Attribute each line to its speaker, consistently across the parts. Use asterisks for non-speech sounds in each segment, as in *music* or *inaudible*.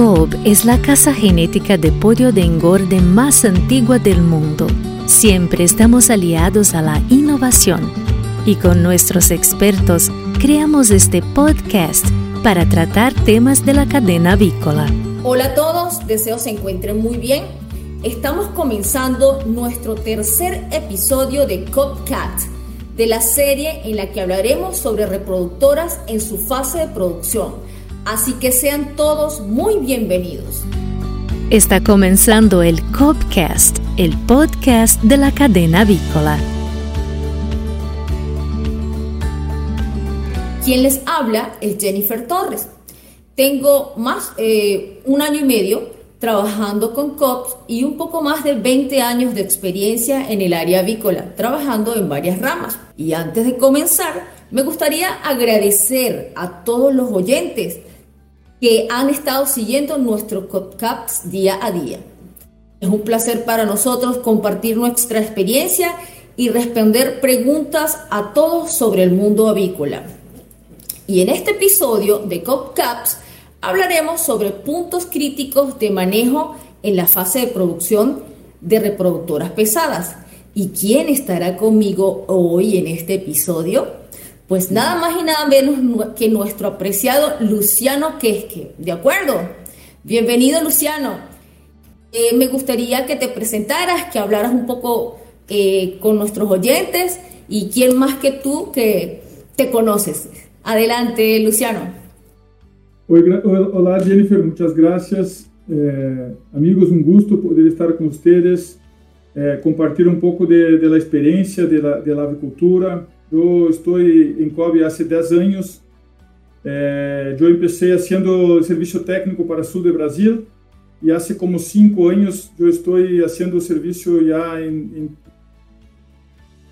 Speaker 1: Cobb es la casa genética de pollo de engorde más antigua del mundo. Siempre estamos aliados a la innovación y con nuestros expertos creamos este podcast para tratar temas de la cadena avícola.
Speaker 2: Hola a todos, deseo se encuentren muy bien. Estamos comenzando nuestro tercer episodio de Copcat, de la serie en la que hablaremos sobre reproductoras en su fase de producción. Así que sean todos muy bienvenidos.
Speaker 1: Está comenzando el Copcast, el podcast de la cadena avícola.
Speaker 2: Quien les habla es Jennifer Torres. Tengo más eh, un año y medio trabajando con COPS y un poco más de 20 años de experiencia en el área avícola, trabajando en varias ramas. Y antes de comenzar, me gustaría agradecer a todos los oyentes que han estado siguiendo nuestro COPCAPS día a día. Es un placer para nosotros compartir nuestra experiencia y responder preguntas a todos sobre el mundo avícola. Y en este episodio de COPCAPS hablaremos sobre puntos críticos de manejo en la fase de producción de reproductoras pesadas. ¿Y quién estará conmigo hoy en este episodio? Pues nada más y nada menos que nuestro apreciado Luciano Quesque. ¿De acuerdo? Bienvenido Luciano. Eh, me gustaría que te presentaras, que hablaras un poco eh, con nuestros oyentes y quién más que tú que te conoces. Adelante, Luciano.
Speaker 3: Hola Jennifer, muchas gracias. Eh, amigos, un gusto poder estar con ustedes, eh, compartir un poco de, de la experiencia de la, de la, avicultura. Yo estoy en COBE hace 10 años. Eh, yo empecé haciendo servicio técnico para sur de Brasil y hace como 5 años yo estoy haciendo servicio ya en, en,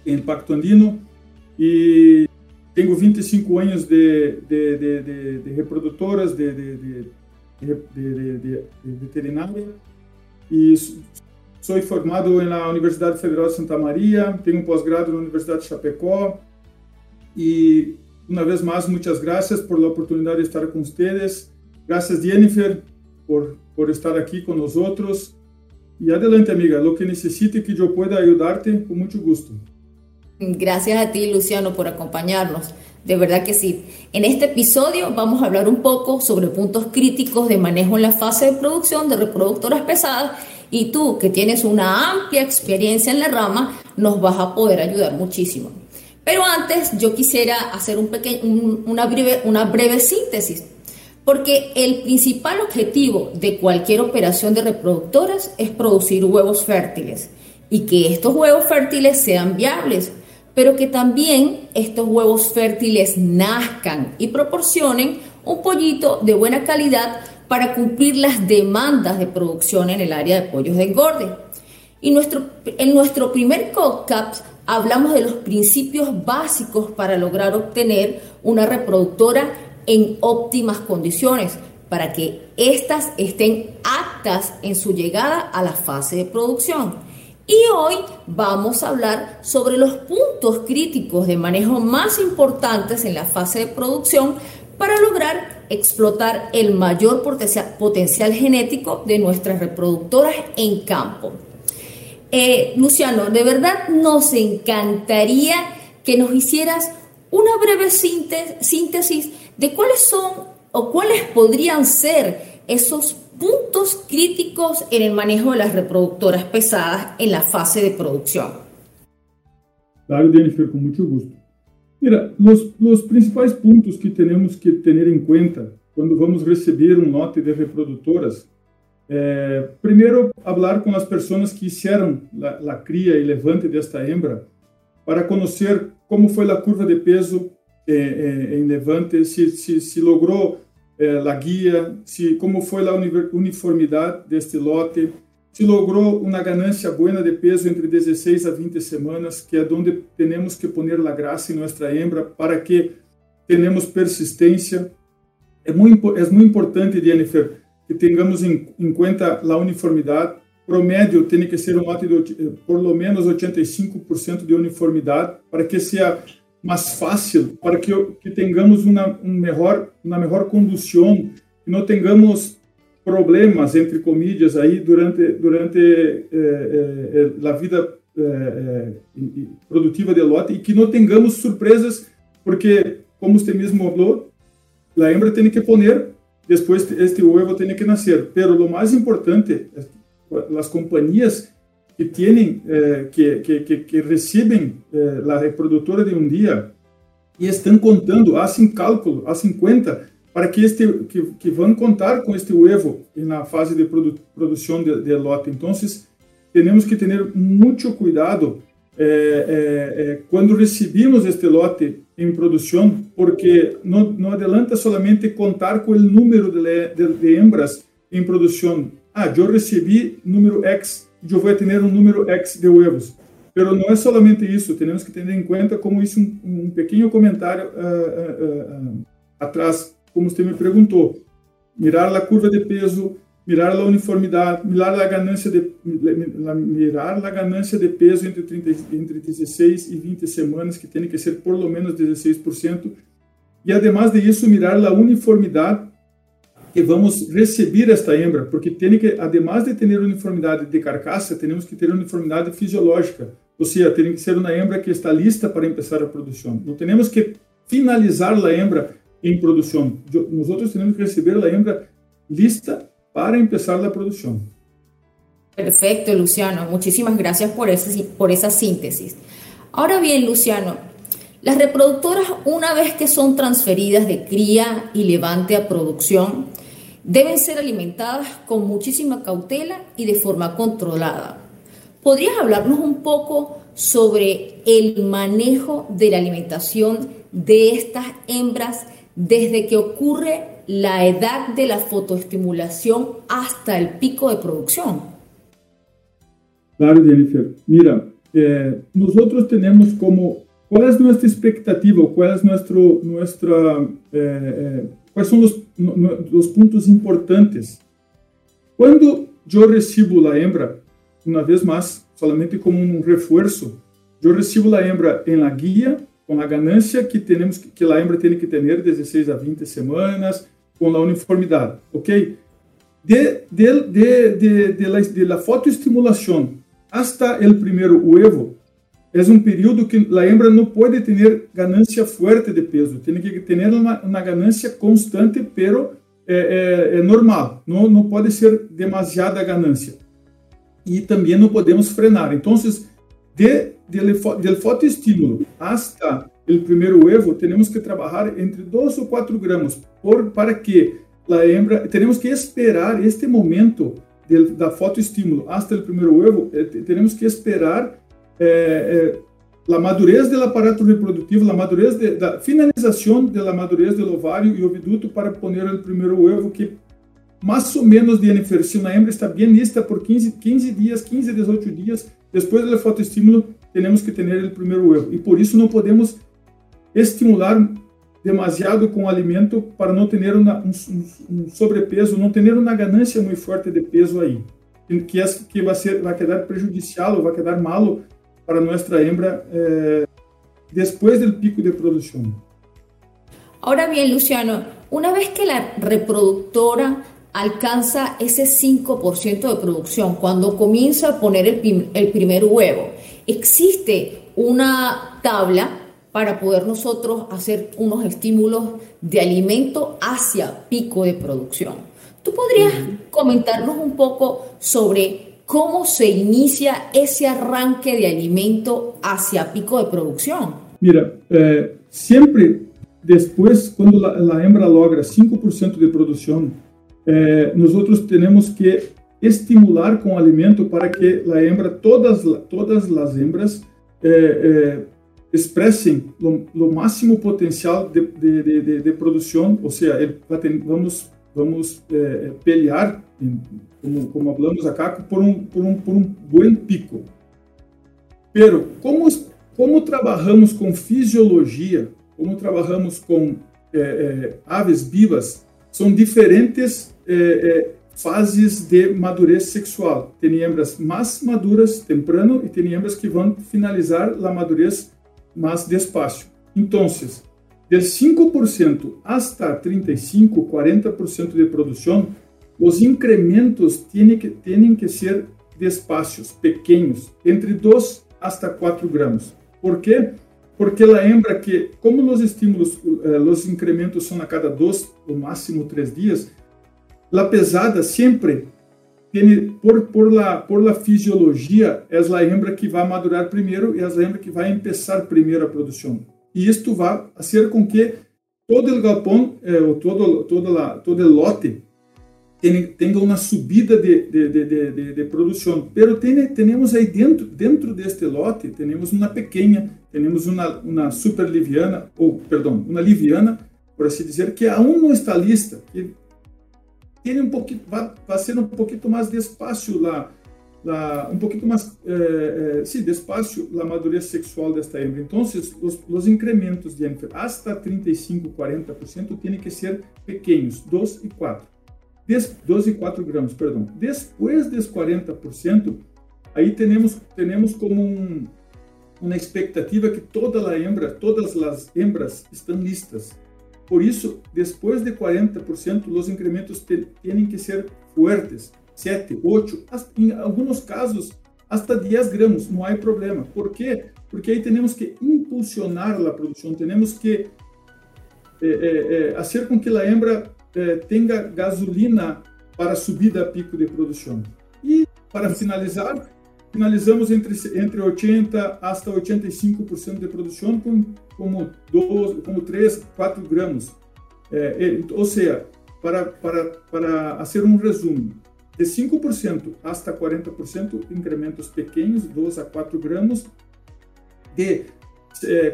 Speaker 3: en Pacto Andino y tengo 25 años de, de, de, de reproductoras, de, veterinaria y soy formado en la Universidad Federal de Santa María, tengo un posgrado en la Universidad de Chapecó y una vez más muchas gracias por la oportunidad de estar con ustedes. Gracias Jennifer por, por estar aquí con nosotros. Y adelante amiga, lo que necesite que yo pueda ayudarte, con mucho gusto.
Speaker 2: Gracias a ti, Luciano, por acompañarnos. De verdad que sí. En este episodio vamos a hablar un poco sobre puntos críticos de manejo en la fase de producción de reproductoras pesadas y tú, que tienes una amplia experiencia en la rama, nos vas a poder ayudar muchísimo. Pero antes yo quisiera hacer un una, breve, una breve síntesis, porque el principal objetivo de cualquier operación de reproductoras es producir huevos fértiles y que estos huevos fértiles sean viables pero que también estos huevos fértiles nazcan y proporcionen un pollito de buena calidad para cumplir las demandas de producción en el área de pollos de engorde. Y nuestro, en nuestro primer CODCAPS hablamos de los principios básicos para lograr obtener una reproductora en óptimas condiciones, para que éstas estén aptas en su llegada a la fase de producción. Y hoy vamos a hablar sobre los puntos críticos de manejo más importantes en la fase de producción para lograr explotar el mayor potencial genético de nuestras reproductoras en campo. Eh, Luciano, de verdad nos encantaría que nos hicieras una breve síntesis de cuáles son o cuáles podrían ser esos puntos críticos en el manejo de las reproductoras pesadas en la fase de producción.
Speaker 3: Claro, Jennifer, con mucho gusto. Mira, los, los principales puntos que tenemos que tener en cuenta cuando vamos a recibir un lote de reproductoras eh, primero, hablar con las personas que hicieron la, la, cría y levante de esta hembra para conocer cómo fue la curva de peso eh, eh, en levante, si logró eh, a guia, se como foi a uniformidade deste lote, se logrou uma ganância boa de peso entre 16 a 20 semanas, que é onde temos que poner a graça em nossa hembra para que tenhamos persistência. É muito, é muito importante, Jennifer, que tenhamos em, em conta a uniformidade. Promédio tem que ser um lote de por menos 85% de uniformidade para que seja mais fácil para que, que tenhamos uma, um melhor, uma melhor condução, que não tenhamos problemas, entre comillas, aí durante, durante eh, eh, a vida eh, produtiva de lote e que não tenhamos surpresas, porque, como você mesmo falou, a hembra tem que poner, depois este ovo tem que nascer. Pero o mais importante, as companhias que têm, que, que, que, que a reprodutora de um dia e estão contando, fazem cálculo, fazem conta para que este que, que vão contar com este huevo na fase de produ, produção de, de, lote. Então, temos que ter muito cuidado eh, eh, eh, quando recebemos este lote em produção, porque não, não adianta solamente contar com o número de, de, de hembras em produção. Ah, eu recebi número X, eu vou ter um número X de huevos. Mas não é somente isso, temos que ter em conta, como isso um, um pequeno comentário uh, uh, uh, atrás como você me perguntou, mirar a curva de peso, mirar a uniformidade, mirar a ganância de mirar a ganância de peso entre 30, entre 16 e 20 semanas, que tem que ser por lo menos 16%, e además de isso mirar a uniformidade que vamos receber esta hembra, porque tem que, además de ter uniformidade de carcaça, temos que ter uniformidade fisiológica, ou seja, tem que ser uma hembra que está lista para começar a produção. Não temos que finalizar a hembra em produção. Nós temos que receber a hembra lista para começar a produção.
Speaker 2: Perfecto, Luciano. Muchísimas gracias por, ese, por esa síntesis. Ahora bien, Luciano, las reproductoras, una vez que son transferidas de cría y levante a producción, deben ser alimentadas con muchísima cautela y de forma controlada. ¿Podrías hablarnos un poco sobre el manejo de la alimentación de estas hembras desde que ocurre la edad de la fotoestimulación hasta el pico de producción.
Speaker 3: Claro, Jennifer. Mira, eh, nosotros tenemos como, ¿cuál es nuestra expectativa? ¿Cuál es nuestro, nuestra, eh, eh, ¿Cuáles son los, los puntos importantes? Cuando yo recibo la hembra, una vez más, solamente como un refuerzo, yo recibo la hembra en la guía com a ganância que temos que a hembra tem que ter 16 a 20 semanas, com a uniformidade, ok? De, de, de, de, de, la, de la fotoestimulação hasta o primeiro huevo, é um período que a hembra não pode ter ganância forte de peso, tem que ter uma, ganância constante, pero é, é, normal, não, pode ser demasiada ganância. E também não podemos frenar. Então, de, del fotoestímulo hasta el primer huevo, tenemos que trabajar entre 2 o 4 gramos. Por, para que la hembra, tenemos que esperar este momento del, da fotoestímulo hasta el primer huevo, eh, tenemos que esperar eh, eh, la madurez del aparato reproductivo, la madurez de, da finalización de la madurez del ovário e oviduto para poner el primer huevo que mais ou menos de aniversario, a hembra está bem lista por 15, 15 dias, 15 a 18 dias, depois do fotoestímulo, temos que ter o primeiro erro. E por isso não podemos estimular demasiado com o alimento para não ter um, um, um, sobrepeso, não ter uma ganância muito forte de peso aí, que, é, que vai, ser, vai quedar prejudicial vai quedar malo para nossa hembra eh, depois do pico de produção.
Speaker 2: Ahora bien, Luciano, una vez que la reproductora alcanza ese 5% de producción cuando comienza a poner el, el, primer huevo. Existe una tabla para poder nosotros hacer unos estímulos de alimento hacia pico de producción. ¿Tú podrías comentarnos un poco sobre cómo se inicia ese arranque de alimento hacia pico de producción?
Speaker 3: Mira, eh, siempre después, cuando la, la hembra logra 5% de producción, eh, nós temos que estimular com alimento para que a hembra, todas, todas as hembras, eh, eh, expressem o máximo potencial de, de, de, de, vamos, vamos eh, pelear, como, como falamos acá, por um, por um, por um bom pico. Pero, como, como trabalhamos com fisiologia, como trabalhamos com eh, eh, aves vivas, são diferentes fases de madurez sexual. Tem hembras mais maduras temprano e tem hembras que vão finalizar a madurez mais despacio. Então, del 5% hasta 35, 40% de produção, os incrementos têm que, que ser de espaços pequenos, entre 2 hasta 4 gramos. ¿Por quê? Porque a hembra que, como os estímulos, eh, os incrementos são a cada dois, ou máximo três dias, a pesada sempre por, por, la, por la fisiologia, é a hembra que vai madurar primeiro e é a hembra que vai começar primeiro a produção. E isto vai fazer com que todo o galpão, eh, todo, todo, la, todo o lote, tenha uma subida de, de, de, de, de produção. Pero tem, temos aí dentro, dentro deste lote, temos uma pequena, temos uma, uma super liviana, ou, perdão, uma liviana, por assim dizer, que aún não está lista, que tem um pouquinho, vai, vai ser um pouquinho mais despacio lá, lá um pouquinho mais, eh, eh, sim, despacio a madurez sexual desta hembra. Então, os, os incrementos de hasta 35, 40% têm que ser pequenos, 2 e 4. 12,4 gramas, perdão. Depois dos 40%, aí temos, temos como um, uma expectativa que toda a hembra, todas as hembras estão listas. Por isso, depois de 40%, os incrementos têm que ser fortes, 7, 8, em alguns casos, até 10 gramas, não há problema. Por quê? Porque aí temos que impulsionar a produção, temos que é, é, é, fazer com que a hembra eh, tenha gasolina para subida a pico de produção. E, para finalizar, finalizamos entre, entre 80% hasta 85% de produção com como, 12, como 3, 4 gramas. Eh, ou seja, para, para, para fazer um resumo, de 5% hasta 40% incrementos pequenos, 2 a 4 gramas, de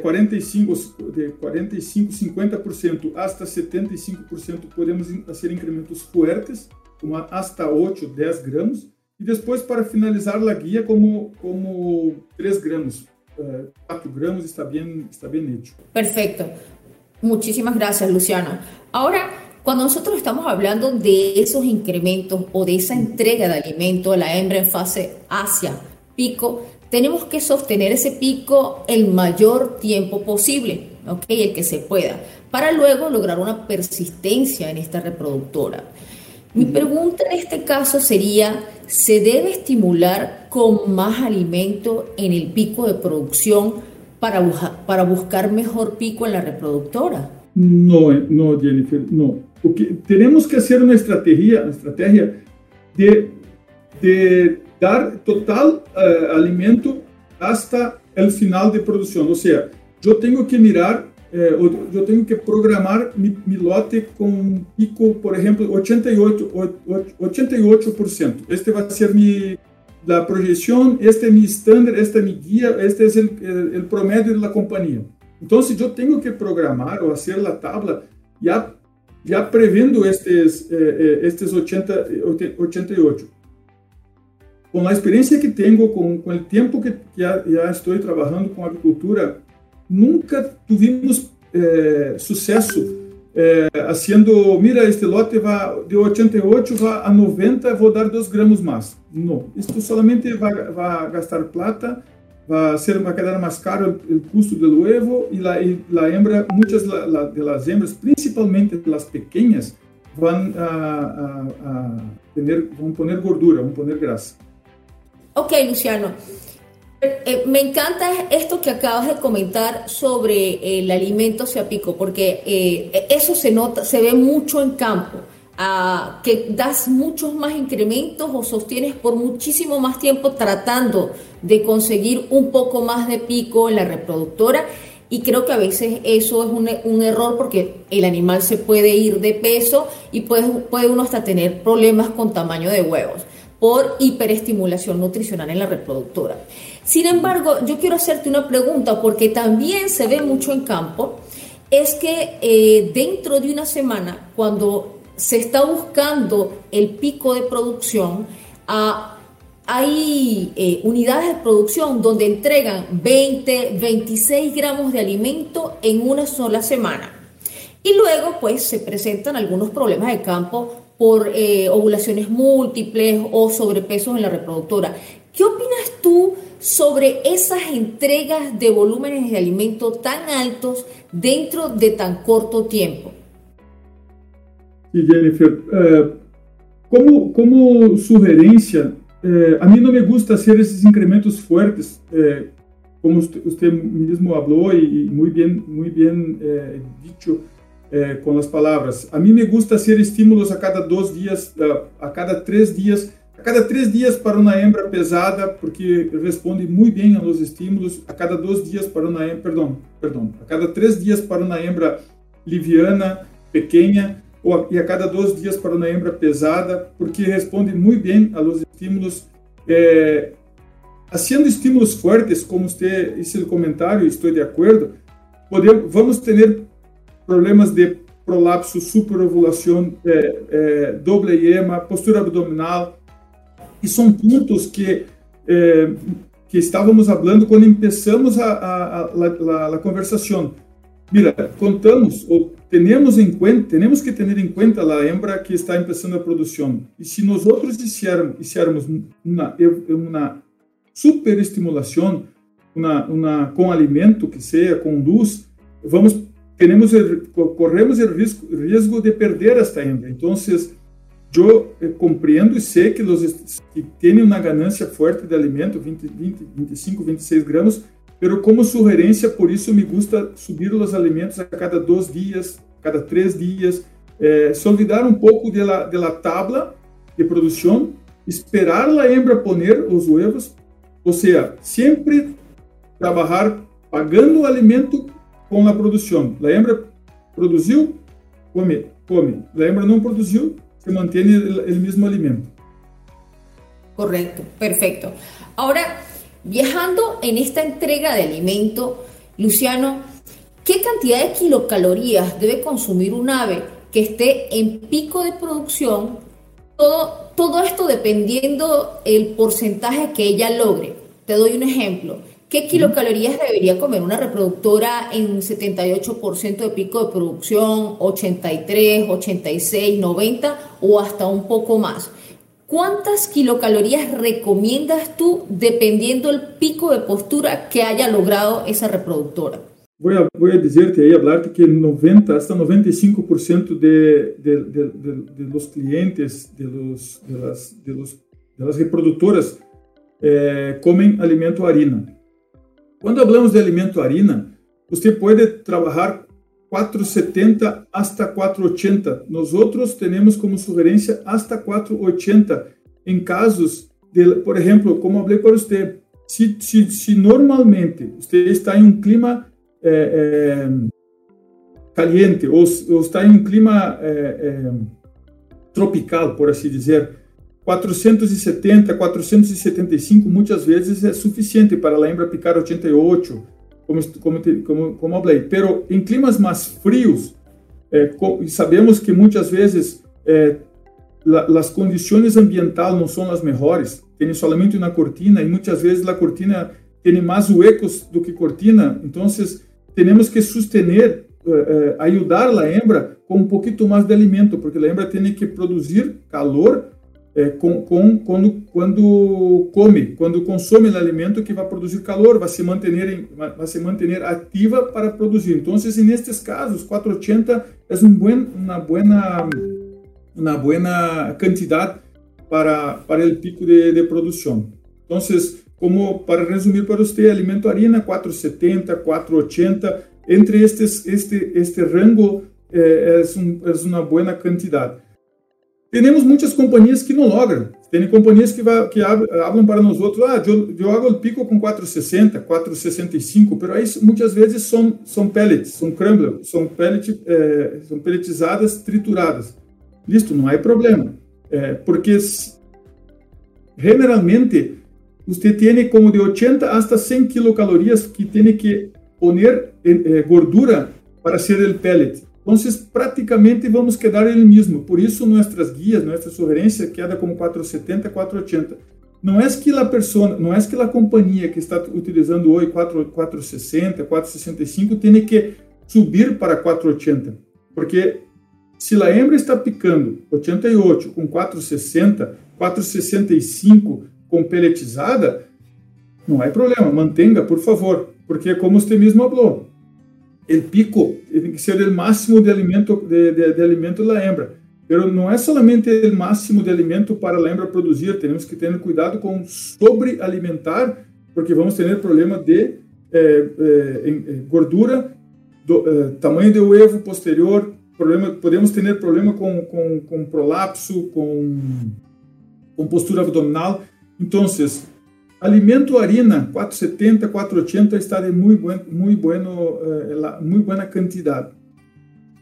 Speaker 3: 45, é, de 45, 50% hasta 75% podemos fazer incrementos fortes, como hasta 8, 10 gramas, e depois para finalizar a guia como, como 3 gramas. 4 gramas está bem, está bem hecho.
Speaker 2: Perfecto. Muchísimas gracias, Luciano. Ahora, cuando nosotros estamos hablando de esos incrementos o de esa entrega de alimento a la hembra en fase hacia pico, tenemos que sostener ese pico el mayor tiempo posible, ¿ok? El que se pueda, para luego lograr una persistencia en esta reproductora. Mi pregunta en este caso sería, ¿se debe estimular con más alimento en el pico de producción para, para buscar mejor pico en la reproductora?
Speaker 3: No, no, Jennifer, no. Porque tenemos que hacer una estrategia, una estrategia de, de dar total uh, alimento hasta el final de produção. Ou seja, eu tenho que mirar, eh, eu tenho que programar mi, lote com pico, por exemplo, 88, 88%. Este vai ser la projeção, este é mi estándar, este é mi guia, este é o, o promédio da companhia. Então, se eu tenho que programar ou fazer a tabla, já já prevendo estes eh, eh estes 80, 88 com a experiência que tenho, com, com o tempo que já, já estou trabalhando com agricultura, nunca tivemos eh, sucesso eh, haciendo, mira, este lote vai de 88 vai a 90, vou dar 2 gramas mais. Não, isto solamente vai, vai gastar plata, vai ser vai quedar mais caro o custo do huevo e a, e a hembra, muitas la, la, de las hembras, principalmente as pequenas, vão a, a, a tener, vão poner gordura, vão poner grasa.
Speaker 2: Ok, Luciano. Eh, eh, me encanta esto que acabas de comentar sobre el alimento hacia pico, porque eh, eso se nota, se ve mucho en campo, ah, que das muchos más incrementos o sostienes por muchísimo más tiempo tratando de conseguir un poco más de pico en la reproductora. Y creo que a veces eso es un, un error porque el animal se puede ir de peso y puede, puede uno hasta tener problemas con tamaño de huevos por hiperestimulación nutricional en la reproductora. Sin embargo, yo quiero hacerte una pregunta porque también se ve mucho en campo, es que eh, dentro de una semana, cuando se está buscando el pico de producción, ah, hay eh, unidades de producción donde entregan 20, 26 gramos de alimento en una sola semana. Y luego, pues, se presentan algunos problemas de campo por eh, ovulaciones múltiples o sobrepesos en la reproductora. ¿Qué opinas tú sobre esas entregas de volúmenes de alimento tan altos dentro de tan corto tiempo?
Speaker 3: Sí, Jennifer, eh, como, como sugerência, eh, a mim não me gusta hacer esses incrementos fuertes, eh, como você mesmo falou e, muito bem, muito bem eh, dicho com as palavras. A mim me gusta hacer estímulos a cada dois dias, a cada três dias, a cada três dias para uma hembra pesada, porque responde muito bem aos estímulos. A cada dois dias para uma hembra, perdão, perdão, a cada três dias para uma hembra liviana, pequena, ou, e a cada dois dias para uma hembra pesada, porque responde muito bem aos estímulos. É, haciendo estímulos fortes, como você disse no comentário, estou de acordo, podemos, vamos ter problemas de prolapso, superovulação, é, é, doble ema, postura abdominal, e são pontos que é, que estávamos falando quando começamos a, a, a, a conversação. Mira, contamos ou temos em conta, temos que ter em conta a hembra que está começando a produção. E se nós outros fizermos uma uma superestimulação, uma, uma com alimento que seja com luz, vamos corremos o risco, de perder esta hembra. Então, eu eh, compreendo e sei que os que têm uma ganância forte de alimento, 20, 20, 25, 26 gramas, pero como sugerência, por isso me gusta subir os alimentos a cada dois dias, cada três dias, eh, se olvidar um pouco de la, de la tabla de produção, esperar a hembra poner os huevos, ou seja, sempre trabalhar pagando o alimento com a produção. A hembra produziu, come, come. A hembra não produziu, se mantém o mesmo alimento.
Speaker 2: Correcto, perfecto. Ahora, Viajando en esta entrega de alimento, Luciano, ¿qué cantidad de kilocalorías debe consumir un ave que esté en pico de producción? Todo, todo esto dependiendo el porcentaje que ella logre. Te doy un ejemplo. ¿Qué kilocalorías debería comer una reproductora en 78% de pico de producción, 83, 86, 90 o hasta un poco más? ¿Cuántas kilocalorías recomiendas tú dependiendo del pico de postura que haya logrado esa reproductora?
Speaker 3: Voy a, voy a decirte ahí, hablarte que 90 hasta 95% de, de, de, de, los clientes, de, los, de, las, los, las reproductoras, eh, comen alimento harina. Cuando hablamos de alimento harina, usted puede trabajar 470 hasta 480. Nosotros tenemos como sugerencia hasta 480 en casos de, por ejemplo, como hablé para usted, si, si, si normalmente usted está en un clima eh, eh, caliente ou, ou, está em um clima eh, tropical, por assim dizer, 470, 475 muitas vezes é suficiente para a hembra picar 88, como, como, como, como falei. Pero em climas mais frios, eh, sabemos que muitas vezes eh, la, as condições ambientais não são as melhores. Tem somente uma cortina e muitas vezes a cortina tem mais huecos do que cortina. Então, temos que sustener, eh, ajudar a hembra com um pouquinho mais de alimento, porque a hembra tem que produzir calor é, com, com, quando, quando come, quando consome o alimento que vai produzir calor, vai se manter, vai se manter ativa para produzir. Então, nestes casos, 480 é um buen, uma boa uma boa quantidade para, para o pico de, de produção. Então, como para resumir para você, alimento harina 470, 480, entre estes, este, este rango é, é, um, é uma boa quantidade. Temos muitas companhias que não logram. Tem companhias que, vai, que falam para nós outros, ah, eu, pico com 460, 465, mas aí muitas vezes são, são pellets, são crumble, são, pellet, é, são pelletizadas, trituradas. Listo, não há problema. É, porque generalmente você tem como de 80 hasta 100 kilocalorias que tem que poner eh, gordura para ser o pellet. Então, praticamente vamos quedar ele mesmo. Por isso, nossas guias, nossa sugerência queda como 470, 480. Não é que a pessoa, não é que a companhia que está utilizando hoje 4, 460, 465 tem que subir para 480. Porque se a hembra está picando 88 com 460, 465 com pelletizada, não há problema, mantenha, por favor. Porque, como você mesmo falou, o pico tem que ser o máximo de alimento de, de, de alimento da hembra. Pero não é somente o máximo de alimento para a hembra produzir, temos que ter cuidado com sobrealimentar, porque vamos ter problema de eh, eh, gordura, do, eh, tamanho do ovo posterior, problema, podemos ter problema com, com, com prolapso, com, com postura abdominal. Então, alimento harina 470, 480 está de muito buen, muy bueno, eh, muy buena quantidade.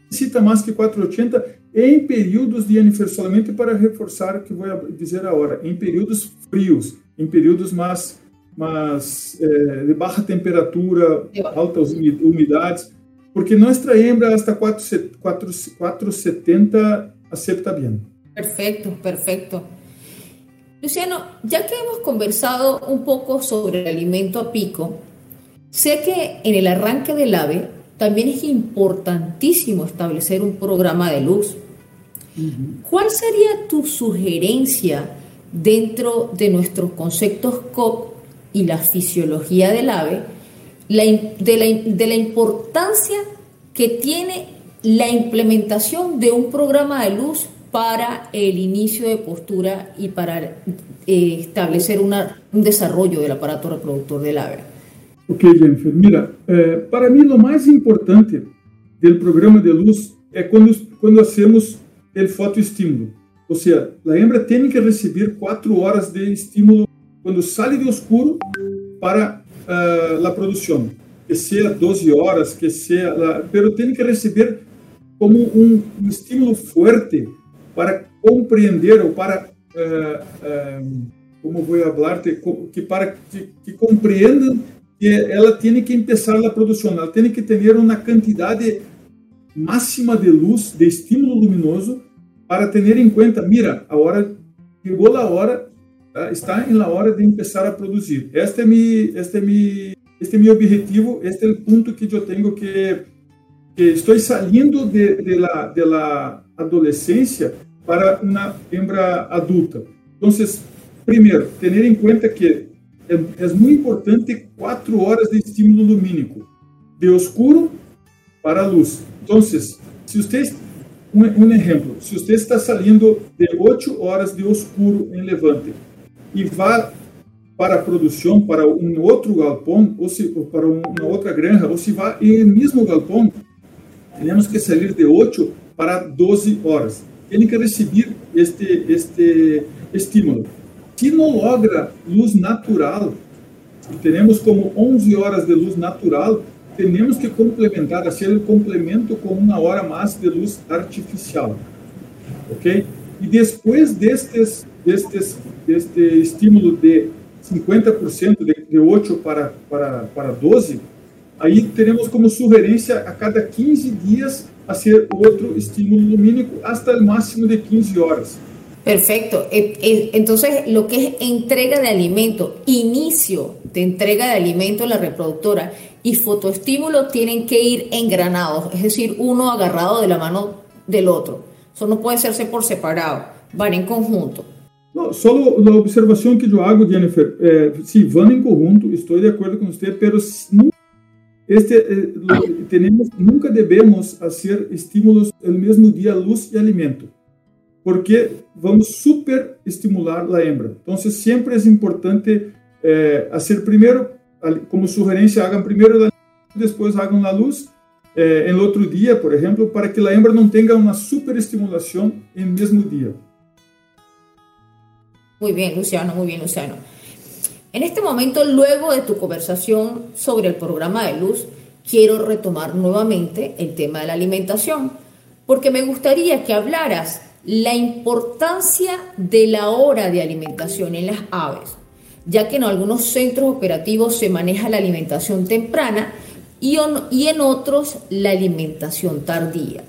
Speaker 3: Necessita mais que 480 em períodos de aniversário, para reforçar o que vou dizer agora, em períodos frios, em períodos mais, mais eh, de baixa temperatura, altas umidades, porque nossa hembra hasta 470 acepta bem.
Speaker 2: Perfeito, perfeito. Luciano, ya que hemos conversado un poco sobre el alimento a pico, sé que en el arranque del AVE también es importantísimo establecer un programa de luz. ¿Cuál sería tu sugerencia dentro de nuestros conceptos COP y la fisiología del ave de, la, de la importancia que tiene la implementación de un programa de luz para el inicio de postura y para eh, establecer una, un desarrollo del aparato reproductor del ave.
Speaker 3: Ok, Jennifer. Mira, eh, para mí lo más importante del programa de luz é quando, quando hacemos o fotoestímulo. Ou seja, a hembra tem que receber quatro horas de estímulo quando sai do escuro para uh, a produção. Que seja 12 horas, que seja... La, pero tem que receber como um, um estímulo forte para compreender ou para uh, uh, como vou falar que para que, que, compreendam que ela tem que começar a produção, ela tem que ter uma quantidade máxima de luz, de estímulo luminoso, para ter em conta, mira, a hora chegou a hora, tá? está em la hora de começar a produzir. Este é mi, este é mi, este é meu objetivo, este é o ponto que eu tenho que que estou saindo de, de, la, de la adolescência para uma hembra adulta. Então, primeiro, ter em conta que é, é muito importante quatro horas de estímulo lumínico, de escuro para a luz. Então, se você, um, um exemplo, se você está saindo de oito horas de escuro em levante e vai para a produção, para um outro galpão, ou, se, ou para uma outra granja, ou se vai em mesmo galpão, temos que sair de 8 para 12 horas. Tem que receber este, este estímulo. Se não logra luz natural, se temos como 11 horas de luz natural, temos que complementar, fazer o complemento com uma hora mais de luz artificial. Ok? E depois destes, destes, deste estímulo de 50%, de, de 8 para, para, para 12, Aí teremos como sugerência a cada 15 dias hacer outro estímulo lumínico hasta el máximo de 15 horas.
Speaker 2: Perfecto. Entonces, lo que es entrega de alimento, inicio de entrega de alimento a la reproductora y fotoestímulo tienen que ir engranados, es decir, uno agarrado de la mano del otro. Eso no puede hacerse por separado, van en conjunto.
Speaker 3: No, solo la observación que yo hago, Jennifer, eh, sí, van en conjunto, estoy de acuerdo con usted, pero no Este, eh, tenemos, nunca debemos hacer estímulos el mismo día, luz y alimento, porque vamos super estimular la hembra. Entonces, siempre es importante eh, hacer primero, como sugerencia, hagan primero la después hagan la luz eh, en el otro día, por ejemplo, para que la hembra no tenga una superestimulación en el mismo día.
Speaker 2: Muy bien, Luciano, muy bien, Luciano. En este momento, luego de tu conversación sobre el programa de luz, quiero retomar nuevamente el tema de la alimentación, porque me gustaría que hablaras la importancia de la hora de alimentación en las aves, ya que en algunos centros operativos se maneja la alimentación temprana y, en otros la alimentación tardía.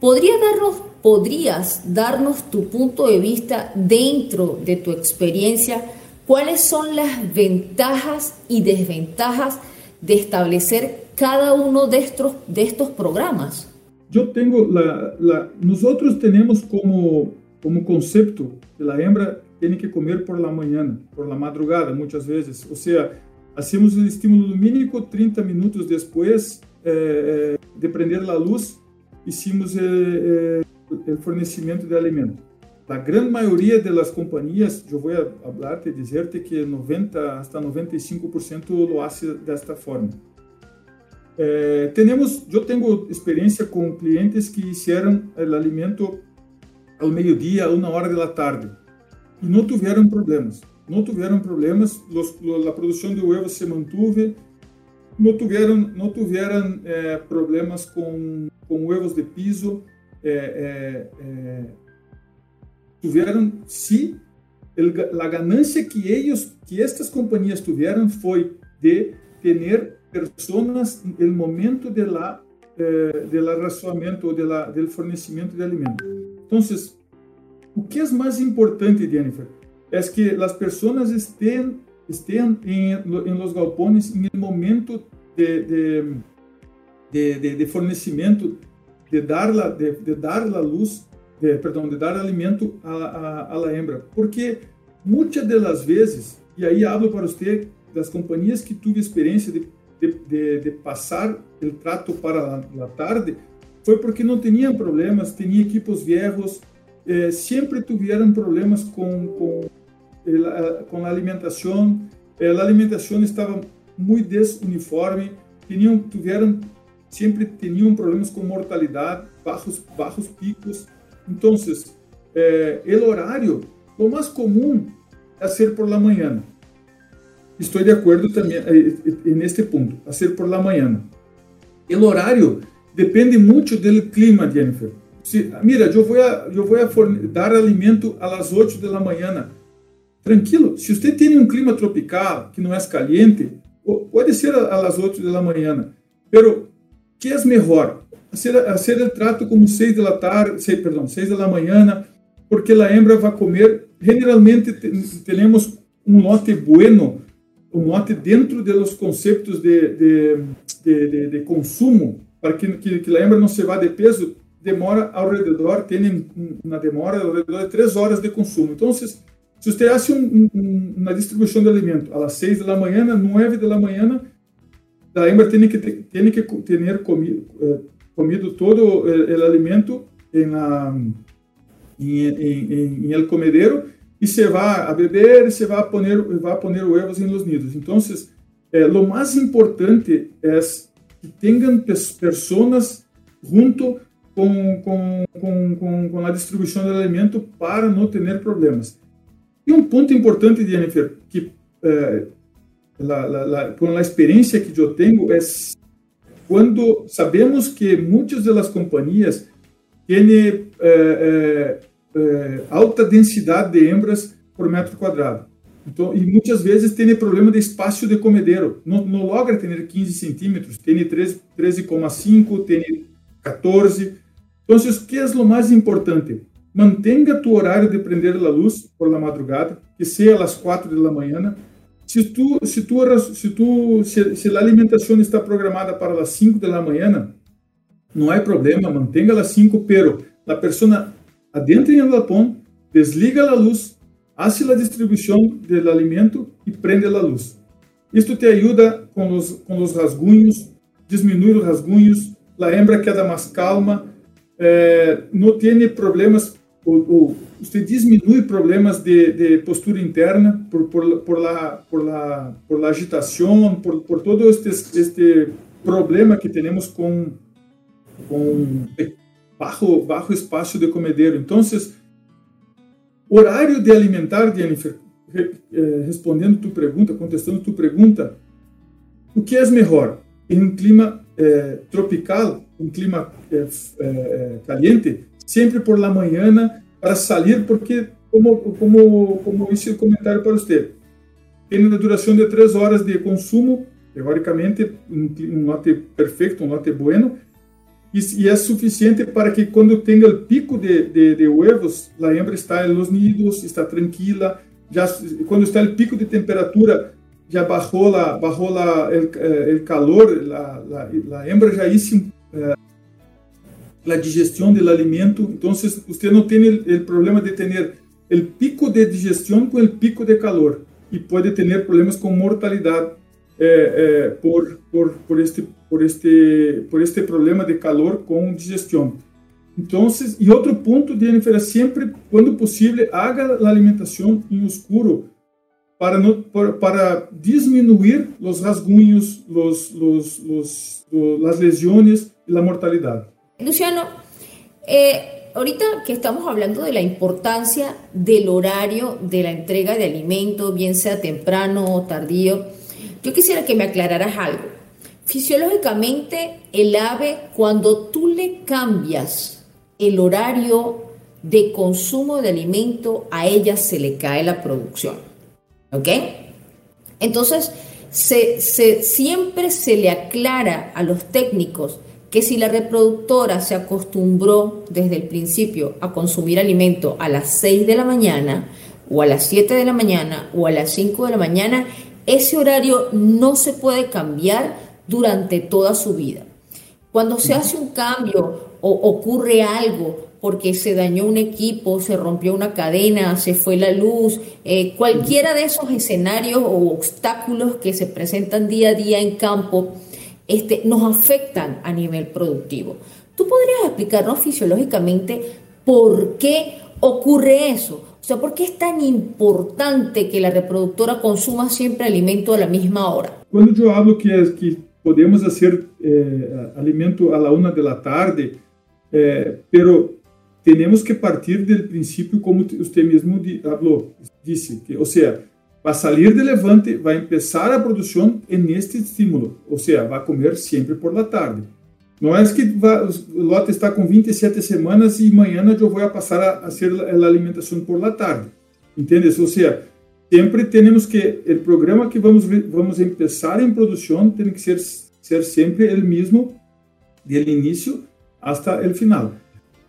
Speaker 2: darnos, ¿Podrías darnos tu punto de vista dentro de tu experiencia ¿Cuáles son las ventajas y desventajas de establecer cada uno de estos, de estos programas?
Speaker 3: Yo tengo la, la, nosotros tenemos como, como concepto que la hembra tiene que comer por la mañana, por la madrugada muchas veces. O sea, hacemos el estímulo lumínico 30 minutos después eh, eh de prender la luz, hicimos eh, eh, o fornecimento de alimento. A grande maioria das companhias, eu vou falar e dizer-te que 90 hasta 95% lo hace desta forma. Eh, temos, eu tenho experiência com clientes que fizeram o alimento ao meio-dia, a uma hora da tarde, e não tiveram problemas. Não tiveram problemas, los, a produção de huevos se manteve, não tiveram, não tiveram eh, problemas com, com huevos de piso, eh, tiveram, sim, a ganância que eles, que estas companhias tiveram foi de ter pessoas no momento de la, eh, de racionamento ou de del fornecimento de alimento. Então, o que é mais importante, Jennifer, é que as pessoas estejam em, em los galpones momento de, de, de, de, fornecimento, de la, de, dar la luz, de, perdão, de dar alimento à, à, à hembra. Porque muitas das vezes, e aí hablo para você das companhias que tive experiência de de, de, de passar o trato para a tarde foi porque não tinham problemas, tinham equipos viejos, eh, sempre tiveram problemas com, com, eh, com a alimentação, eh, a alimentação estava muito desuniforme, tinham, tiveram, sempre tinham problemas com mortalidade, baixos picos. Então, eh, o horário, o mais comum é ser por la manhã. Estou de acordo também eh, eh, neste ponto, a ser por la manhã. O horário depende muito do clima, Jennifer. Se, mira, eu vou a, eu vou a dar alimento às 8 da manhã. Tranquilo, se você tem um clima tropical que não é caliente, pode ser às 8 da manhã. Pero que é melhor? Hacer, hacer o trato como 6 da tarde, 6, perdão, 6 da manhã, porque a hembra vai comer. Generalmente temos um lote bueno o note dentro dos conceitos de, de, de, de, consumo, para que, que, que a hembra não se vá de peso, demora ao redor, tem uma demora ao redor de três horas de consumo. Então, se, se você hace um, um, uma distribuição de alimento às seis da manhã, nove da manhã, a hembra tem que, tem que ter comido, eh, comido todo o, alimento em, la, em, em, em el comedero se vai a beber e se vai a poner, vai a poner huevos em los nidos. Então, eh, lo mais importante é que tenham pessoas junto com, com, com, com, com a distribuição do alimento para não ter problemas. E um ponto importante, Jennifer, que eh, la, la, la, com a experiência que eu tenho é quando sabemos que muitas das companhias têm eh, eh, é, alta densidade de hembras por metro quadrado. Então, e muitas vezes tem problema de espaço de comedeiro. Não logra ter 15 centímetros, tem 13,5, tem 14. Então, o que é o mais importante? Mantenha tu horário de prender a luz por la madrugada, que seja às 4 da manhã. Se tu, se tu, se tu, se, se a alimentação está programada para as 5 da manhã, não há problema, mantenha as 5, pero a pessoa adentra em galpón, desliga a luz, hace a distribuição do alimento e prende a luz. Isto te ajuda com os, com os rasgunhos, diminui os rasgunhos, a hembra queda mais calma, eh, não tem problemas, ou, você diminui problemas de, de postura interna por, por, por, la, por, la, por la agitação, por, por todo este, este problema que temos com, com bajo, bajo espaço de comedero. Então, horário de alimentar, Jennifer, eh, respondendo tu pergunta, contestando tu pergunta, o que é melhor? Em um clima eh, tropical, um clima eh, eh, caliente, sempre por la manhã para sair, porque, como, como, como disse o comentário para você, tem uma duração de três horas de consumo, teoricamente, um, lote perfeito, um lote bueno, e, é suficiente para que quando tenha o pico de, de, de huevos, a hembra está nos nidos, está tranquila, já quando está o pico de temperatura, já la, el, eh, calor, la hembra já eh, a digestão do alimento, então você não tem o problema de ter o pico de digestão com o pico de calor e pode ter problemas com mortalidade eh, por, por, por este por este, por este problema de calor com digestão. Entonces, y otro punto, Jennifer, es siempre, cuando posible, haga la alimentación en oscuro para, no, para, para disminuir los rasguños, los, los, los, las lesiones y la mortalidad.
Speaker 2: Luciano, eh, ahorita que estamos hablando de la importancia del horario de la entrega de alimentos, bien sea temprano o tardío, yo quisiera que me aclararas algo. Fisiológicamente, el ave, cuando tú le cambias el horario de consumo de alimento, a ella se le cae la producción. ¿Ok? Entonces, se, siempre se le aclara a los técnicos que si la reproductora se acostumbró desde el principio a consumir alimento a las 6 de la mañana, o a las 7 de la mañana, o a las 5 de la mañana, ese horario no se puede cambiar durante toda su vida. Cuando se hace un cambio o ocurre algo porque se dañó un equipo, se rompió una cadena, se fue la luz, eh, cualquiera de esos escenarios o obstáculos que se presentan día a día en campo, este, nos afectan a nivel productivo. ¿Tú podrías explicarnos fisiológicamente por qué ocurre eso? O sea, ¿por qué es tan importante que la reproductora consuma siempre alimento a la misma hora?
Speaker 3: Cuando yo hablo que, es, que podemos hacer eh, alimento a la una de la tarde, é, pero temos que partir do princípio, como você mesmo falou, disse, que, ou seja, para sair de levante, vai começar a produção neste estímulo, ou seja, vai comer sempre por la tarde. Não é que vai, o lote está com 27 semanas e amanhã eu vou passar a, a fazer a alimentação por la tarde. Entendes? Ou seja, sempre temos que o programa que vamos vamos começar em produção tem que ser ser sempre o mesmo desde o início hasta el final.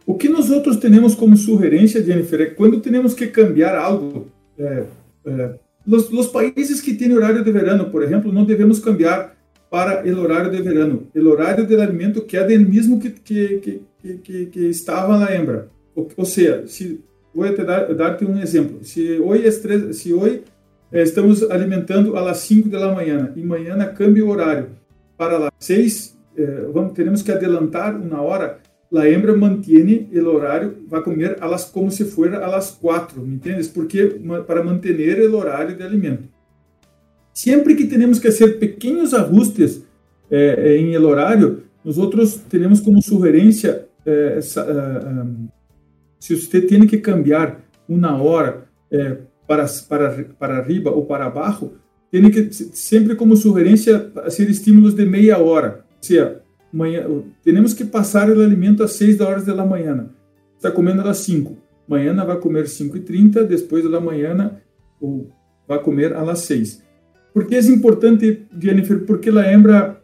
Speaker 3: O que nós outros temos como sugerência, Jennifer, é quando temos que cambiar algo. É, é, os, os, países que têm horário de verano, por exemplo, não devemos cambiar para o horário de verano. O horário do alimento que é o mesmo que, que, que, que, que estava na hembra. Ou, ou seja, se, vou te dar, dar-te um exemplo. Se hoje, se hoje é, estamos alimentando às 5 da manhã e amanhã cambia o horário para as 6 eh, vamos, tenemos que adelantar una hora, la hembra mantiene el horario, va a comer a como si fuera a las 4, ¿me entiendes? Porque para mantener el horario de alimento. Siempre que tenemos que hacer pequeños ajustes eh, en el horario, nosotros tenemos como sugerencia, eh, um, si usted tiene que cambiar una hora eh, para, para, para arriba o para abajo, tiene que sempre como sugerência fazer estímulos de meia hora. seja, manhã, que passar o alimento às 6 horas da manhã. Está comendo às 5. Manhã vai comer 5 e 30, depois da manhã ou vai comer às 6. Por que é importante, Jennifer? Porque a hembra,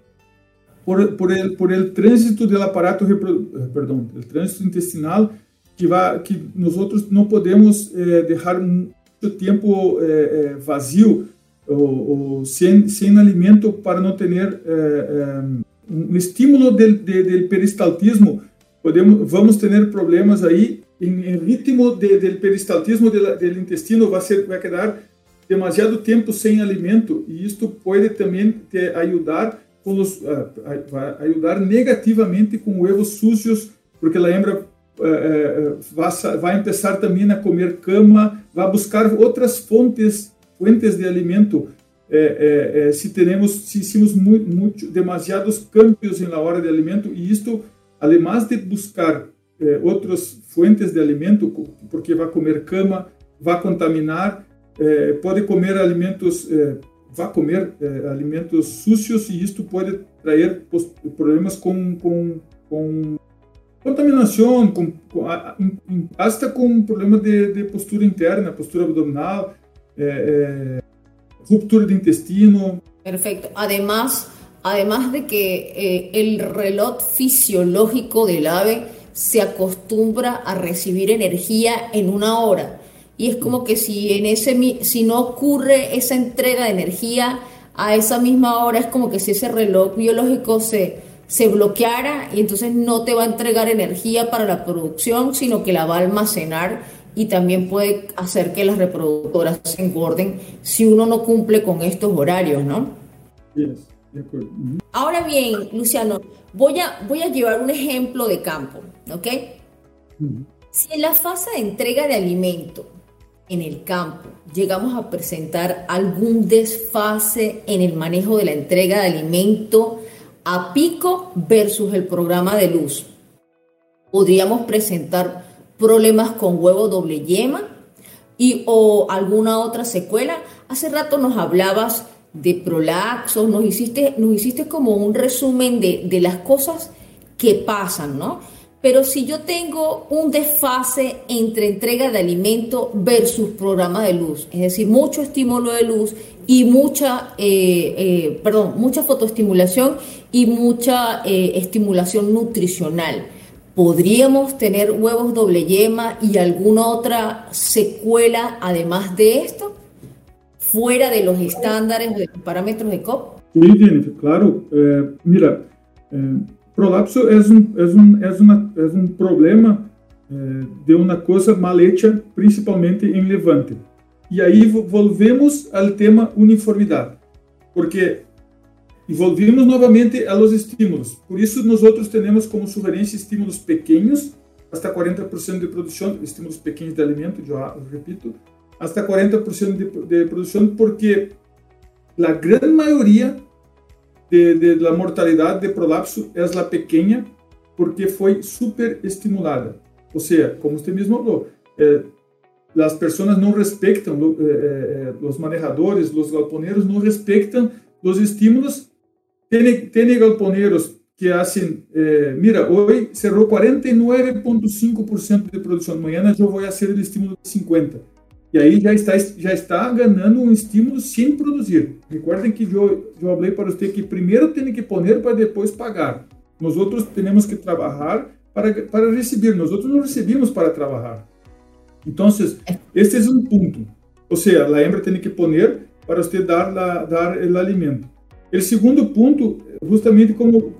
Speaker 3: por, por, el, por el trânsito do aparato, eh, perdão, trânsito intestinal, que, vai, que nós outros não podemos eh, deixar muito tempo eh, eh, vazio ou, ou sem, sem alimento para não ter eh, eh, um estímulo del peristaltismo, podemos, vamos ter problemas aí em, em ritmo de, peristaltismo del intestino, vai, ser, vai quedar demasiado tempo sem alimento e isto pode também te ajudar com os, uh, ajudar negativamente com huevos sucios, porque a hembra uh, uh, vai, vai começar também a comer cama, vai buscar outras fontes, fontes de alimento é, é, é, se teremos, se hicimos muito, muito, demasiados cambios na hora de alimento e isto, além de buscar é, outras fontes de alimento, porque vai comer cama, vai contaminar, é, pode comer alimentos, é, vai comer alimentos sucios e isto pode trazer problemas com, com, com contaminação, com, com, hasta com problema de, de postura interna, postura abdominal, é, ruptura de intestino.
Speaker 2: Perfecto. Además, además de que eh, el reloj fisiológico del ave se acostumbra a recibir energía en una hora. Y es como que si, en ese, si no ocurre esa entrega de energía a esa misma hora, es como que si ese reloj biológico se, se bloqueara y entonces no te va a entregar energía para la producción, sino que la va a almacenar y también puede hacer que las reproductoras se engorden si uno no cumple con estos horarios, ¿no? Ahora bien, Luciano, voy a, voy a llevar un ejemplo de campo, ¿ok? Si en la fase de entrega de alimento en el campo llegamos a presentar algún desfase en el manejo de la entrega de alimento a pico versus el programa de luz, podríamos presentar problemas con huevo doble yema y o alguna otra secuela. Hace rato nos hablabas de prolaxos, nos hiciste, nos hiciste como un resumen de, de las cosas que pasan, ¿no? Pero si yo tengo un desfase entre entrega de alimento versus programa de luz, es decir, mucho estímulo de luz y mucha, eh, eh, perdón, mucha fotoestimulación y mucha eh, estimulación nutricional, ¿podríamos tener huevos doble yema y alguna otra secuela además de esto? Fuera de los estándares de los parámetros de COP?
Speaker 3: Sí, Jennifer, claro. mira, Prolapso é um, é um, é uma, é um problema é, de uma coisa mal hecha, principalmente em levante. E aí volvemos ao tema uniformidade, porque volvemos novamente a los estímulos. Por isso, nós outros temos como sugerência estímulos pequenos, até 40% de produção, estímulos pequenos de alimento, eu, repito, até 40% de, de produção, porque a grande maioria de, de la mortalidad de prolapso es la pequeña porque fue súper estimulada. O sea, como usted mismo habló, eh, las personas no respetan, eh, eh, los manejadores, los galponeros no respetan los estímulos. Tiene, galponeros que hacen, eh, mira, hoy cerró 49.5% de producción, mañana yo voy a hacer el estímulo de 50%. E aí já está, já está ganhando um estímulo sem produzir. Recuerden que eu, eu falei para você que primeiro tem que pôr para depois pagar. Nós outros temos que trabalhar para, para receber. Nós outros não recebemos para trabalhar. Então, este é um ponto. Ou seja, a hembra tem que pôr para você dar, la, dar o alimento. O segundo ponto, justamente como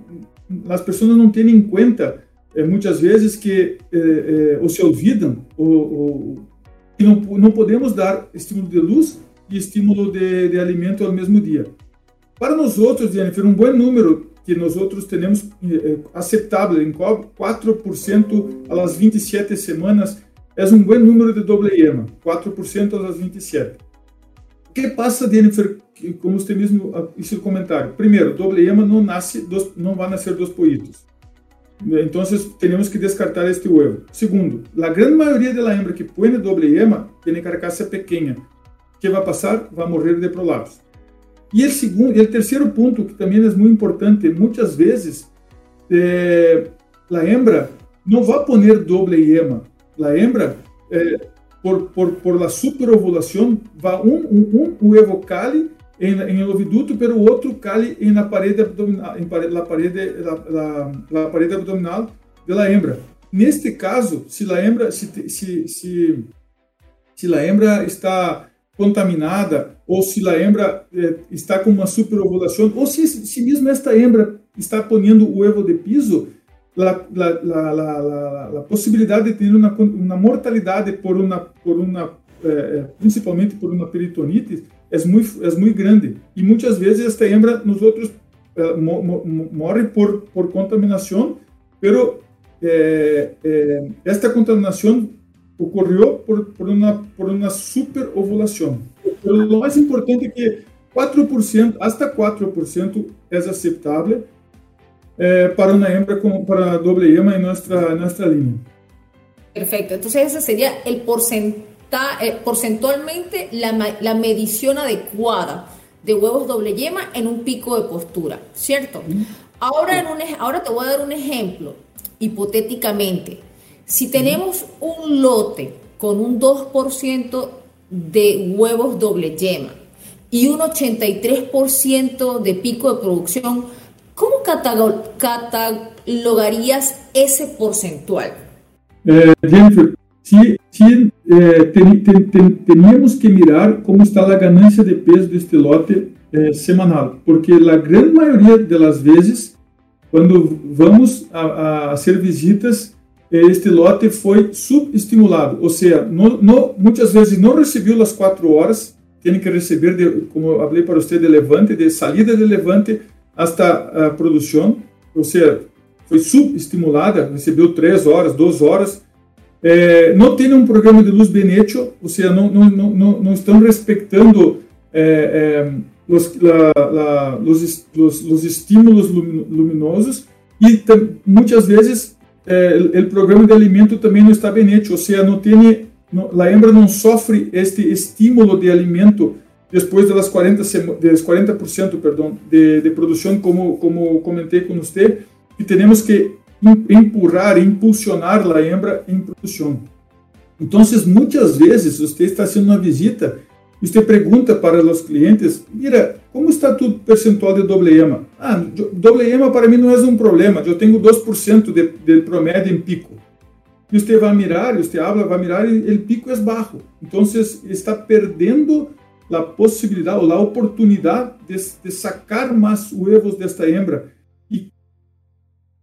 Speaker 3: as pessoas não têm em conta, é, muitas vezes que é, é, ou se olvidam, ou, ou não, não podemos dar estímulo de luz e estímulo de, de alimento ao mesmo dia. Para nós outros, Jennifer, um bom número que nós outros temos eh, aceitável, em 4% às 27 semanas, é um bom número de doble EMA, 4% às 27. Que passa, Jennifer, como você mesmo no comentário? Primeiro, doble EMA não nasce, dos, não vai nascer dos poitos. Então, temos que descartar este huevo. Segundo, a grande maioria da hembra que põe doble yema tem carcaça pequena. Que vai passar? Vai morrer de prolapso. E o segundo, e o terceiro ponto que também é muito importante, muitas vezes eh, a hembra não vai pôr doble yema. A hembra, eh, por, por, por la superovulação, vai um, um, um huevo cali em, em oviduto, pero o outro cale em na parede abdominal, em parede, la parede, la, la, la parede abdominal da hembra. Neste caso, se a hembra, se, se, se, se a hembra está contaminada ou se a hembra eh, está com uma superovulação ou se, se mesmo esta hembra está ponendo o ovo de piso, a, a, a, a, possibilidade de ter uma, mortalidade por uma, por uma eh, principalmente por uma peritonite, é muito, é muito grande. E muitas vezes esta hembra, nós outros, uh, mo, mo, morre por, por contaminação, pero eh, eh, esta contaminação ocorreu por, por, uma, por uma superovulação. O mais importante é que 4%, até 4% é aceitável eh, para uma hembra com, para doble ema em nossa, nossa linha.
Speaker 2: Perfeito. Então, esse seria o porcentaje Eh, porcentualmente la, medición adecuada de huevos doble yema en un pico de postura, ¿cierto? Ahora, en un, ahora te voy a dar un ejemplo, hipotéticamente. Si tenemos un lote con un 2% de huevos doble yema y un 83% de pico de producción, ¿cómo catalogarías ese porcentual?
Speaker 3: Eh, se, se eh, ten, ten, ten, teníamos que mirar como está a ganância de peso deste lote eh, semanal, porque a grande maioria das vezes, quando vamos a, a ser visitas, este lote foi subestimulado, ou seja, no, no, muitas vezes não recebeu as quatro horas, tem que receber, de, como eu falei para você, de levante, de saída de levante hasta a produção, ou seja, foi subestimulada, recebeu três horas, duas horas, é, não tem um programa de luz bem hecho, ou seja, não, não, não, não estão respeitando é, é, os, la, la, os, os, os, estímulos luminosos. E muitas vezes o programa de alimento também não está bem hecho, ou seja, não tem, a hembra não sofre este estímulo de alimento depois das 40 des 40% perdão, de, de produção, como como comentei com você, e temos que empurrar, impulsionar a hembra em produção. Então, muitas vezes você está fazendo uma visita e você pergunta para os clientes, mira, como está tu percentual de doble ema? Ah, doble ema para mim não é um problema, eu tenho 2% de, de promédio em pico. E você vai mirar, você habla, vai mirar e o pico é baixo. Então, está perdendo a possibilidade ou a oportunidade de, de sacar mais huevos desta hembra.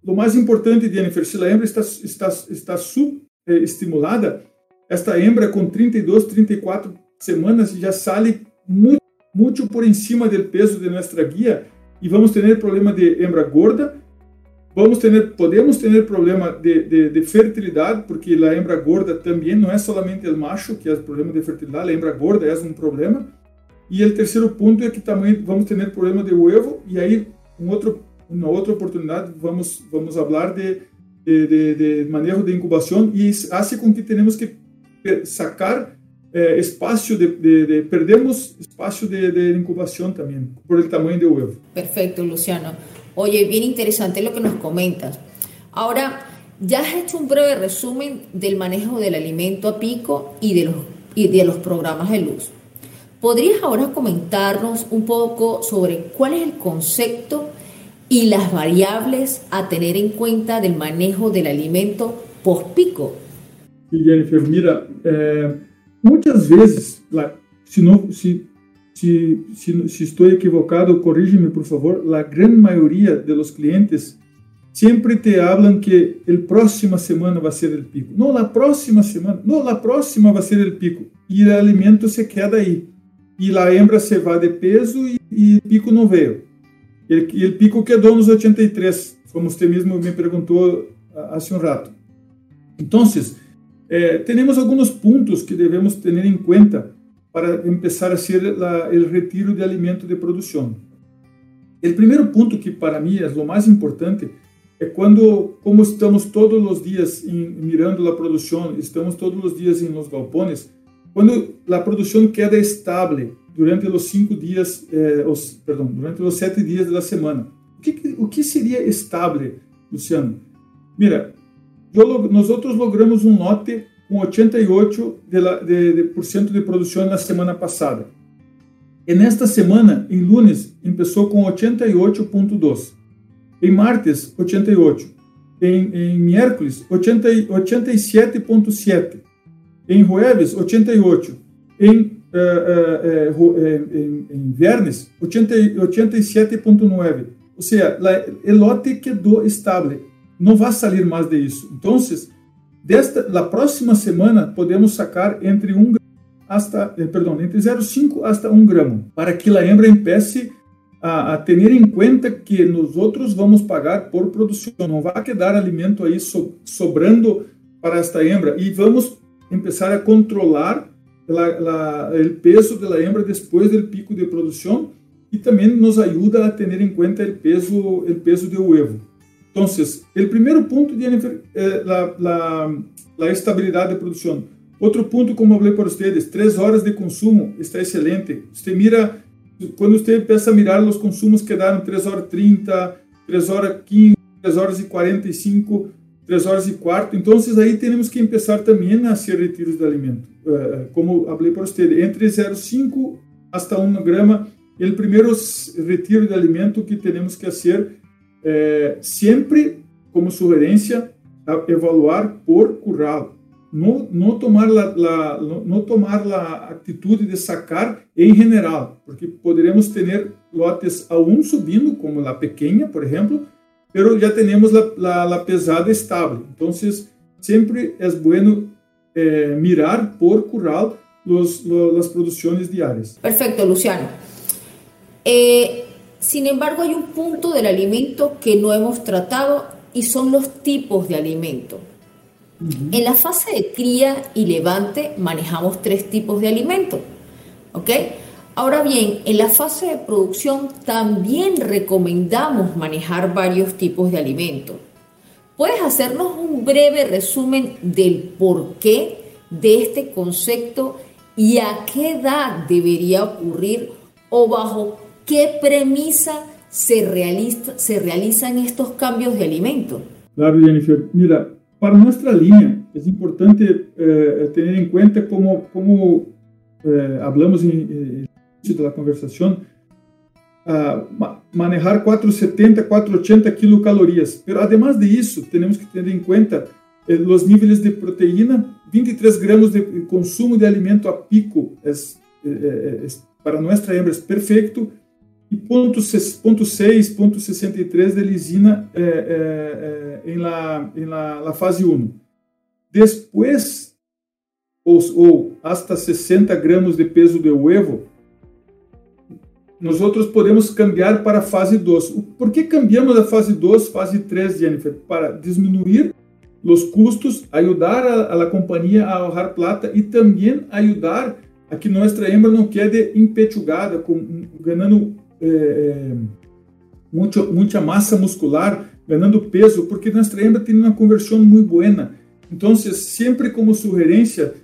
Speaker 3: O mais importante, Jennifer, se a hembra está, está, está subestimulada, esta hembra com 32, 34 semanas já sai muito, muito por cima do peso de nossa guia e vamos ter problema de hembra gorda, vamos ter, podemos ter problema de, de, de, fertilidade, porque a hembra gorda também não é somente o macho que é o problema de fertilidade, a hembra gorda é um problema. E o terceiro ponto é que também vamos ter problema de ovo, e aí um outro uma outra oportunidade vamos vamos falar de, de, de, manejo de incubação e hace com que tenemos que sacar eh, espaço de, de, de, perdemos espaço de, de incubação também por el tamanho do huevo.
Speaker 2: Perfecto, Luciano. Oye, bien interesante lo que nos comentas. Ahora, ya has hecho un breve resumen del manejo del alimento a pico y de los, y de los programas de luz. ¿Podrías ahora comentarnos un poco sobre cuál es el concepto y las variables a tener en cuenta del manejo del alimento post-pico.
Speaker 3: Sí, Jennifer, mira, eh, muchas veces, la, si, no, si, si, si, estoy equivocado, corrígeme por favor, la gran mayoría de los clientes siempre te hablan que el próxima semana va a ser el pico. No, la próxima semana, no, la próxima va a ser el pico. Y el alimento se queda ahí. Y la hembra se va de peso y el pico no veo. E o pico quedou nos 83, como você mesmo me perguntou há um rato. Então, eh, temos alguns pontos que devemos ter em conta para começar a ser o retiro de alimento de produção. O primeiro ponto que para mim é o mais importante é quando, como estamos todos os dias em, mirando a produção, estamos todos os dias em los galpones, quando a produção queda estável durante os cinco dias, eh, os, perdão, durante os sete dias da semana. O que, o que seria estável, Luciano? Mira, nós outros logramos um lote com 88% de, de, de, por cento de produção na semana passada. E nesta semana, em lunes, começou com 88,2%. Em martes, 88%. Em, em miércoles, 87,7%. Em jueves, 88%. Em em, em Vernes, 87,9. Ou seja, o lote quedou estável. Não vai sair mais de isso. Então, desta, na próxima semana, podemos sacar entre 1 hasta, eh, perdão, entre 0,5 hasta 1 gramo, para que a hembra empiece a, a, ter em conta que nós outros vamos pagar por produção. Não vai quedar alimento aí so, sobrando para esta hembra e vamos começar a controlar la, la, el peso de la hembra después del pico de producción y también nos ayuda a tener en cuenta el peso, el peso del huevo. Entonces, el primer punto, Jennifer, es la, la, la estabilidad de producción. Outro ponto, como falei para vocês, três horas de consumo está excelente. Você mira, quando você começa a mirar os consumos que deram 3 horas 30, 3 horas 15, 3 horas e 45, 3 horas e quarto. Então, aí temos que começar também a ser retiros de alimento. Uh, como falei para você, entre 0,5 hasta 1 grama, o primeiro retiro de alimento que temos que fazer, eh, sempre como sugerência, evaluar por curral. Não, não tomar la, la, tomar a atitude de sacar em general, porque poderemos ter lotes a um subindo, como a pequena, por exemplo, pero ya tenemos la, la, la pesada estable. Entonces, siempre es bueno eh, mirar por curral los, los, las producciones diarias.
Speaker 2: Perfecto, Luciano. Eh, sin embargo, hay un punto del alimento que no hemos tratado y son los tipos de alimento. En la fase de cría y levante manejamos tres tipos de alimentos. ¿Ok? Ahora bien, en la fase de producción también recomendamos manejar varios tipos de alimentos. ¿Puedes hacernos un breve resumen del porqué de este concepto y a qué edad debería ocurrir o bajo qué premisa se, realiza, se realizan estos cambios de alimentos?
Speaker 3: Claro, Jennifer. Mira, para nuestra línea es importante eh, tener en cuenta como, como eh, hablamos en, de la conversación, uh, manejar 470, 480 kilocalorías. Pero además de eso, tenemos que tener en cuenta eh, los niveles de proteína. 23 gramos de consumo de alimento a pico es, eh, es para nuestra hembra es perfecto. E 0.6, 0.63 de lisina eh, em, la, em la, la fase 1. Depois, ou, ou hasta 60 gramos de peso de huevo, nós outros podemos cambiar para a fase 2. Por que cambiamos da fase 2, fase 3, Jennifer? Para diminuir os custos, ajudar a, a companhia a ahorrar plata e também ajudar a que nossa hembra não quede empechugada, com, ganhando é, é, muito, muita massa muscular, ganhando peso, porque nossa hembra tem uma conversão muito boa. Então, sempre como sugerência,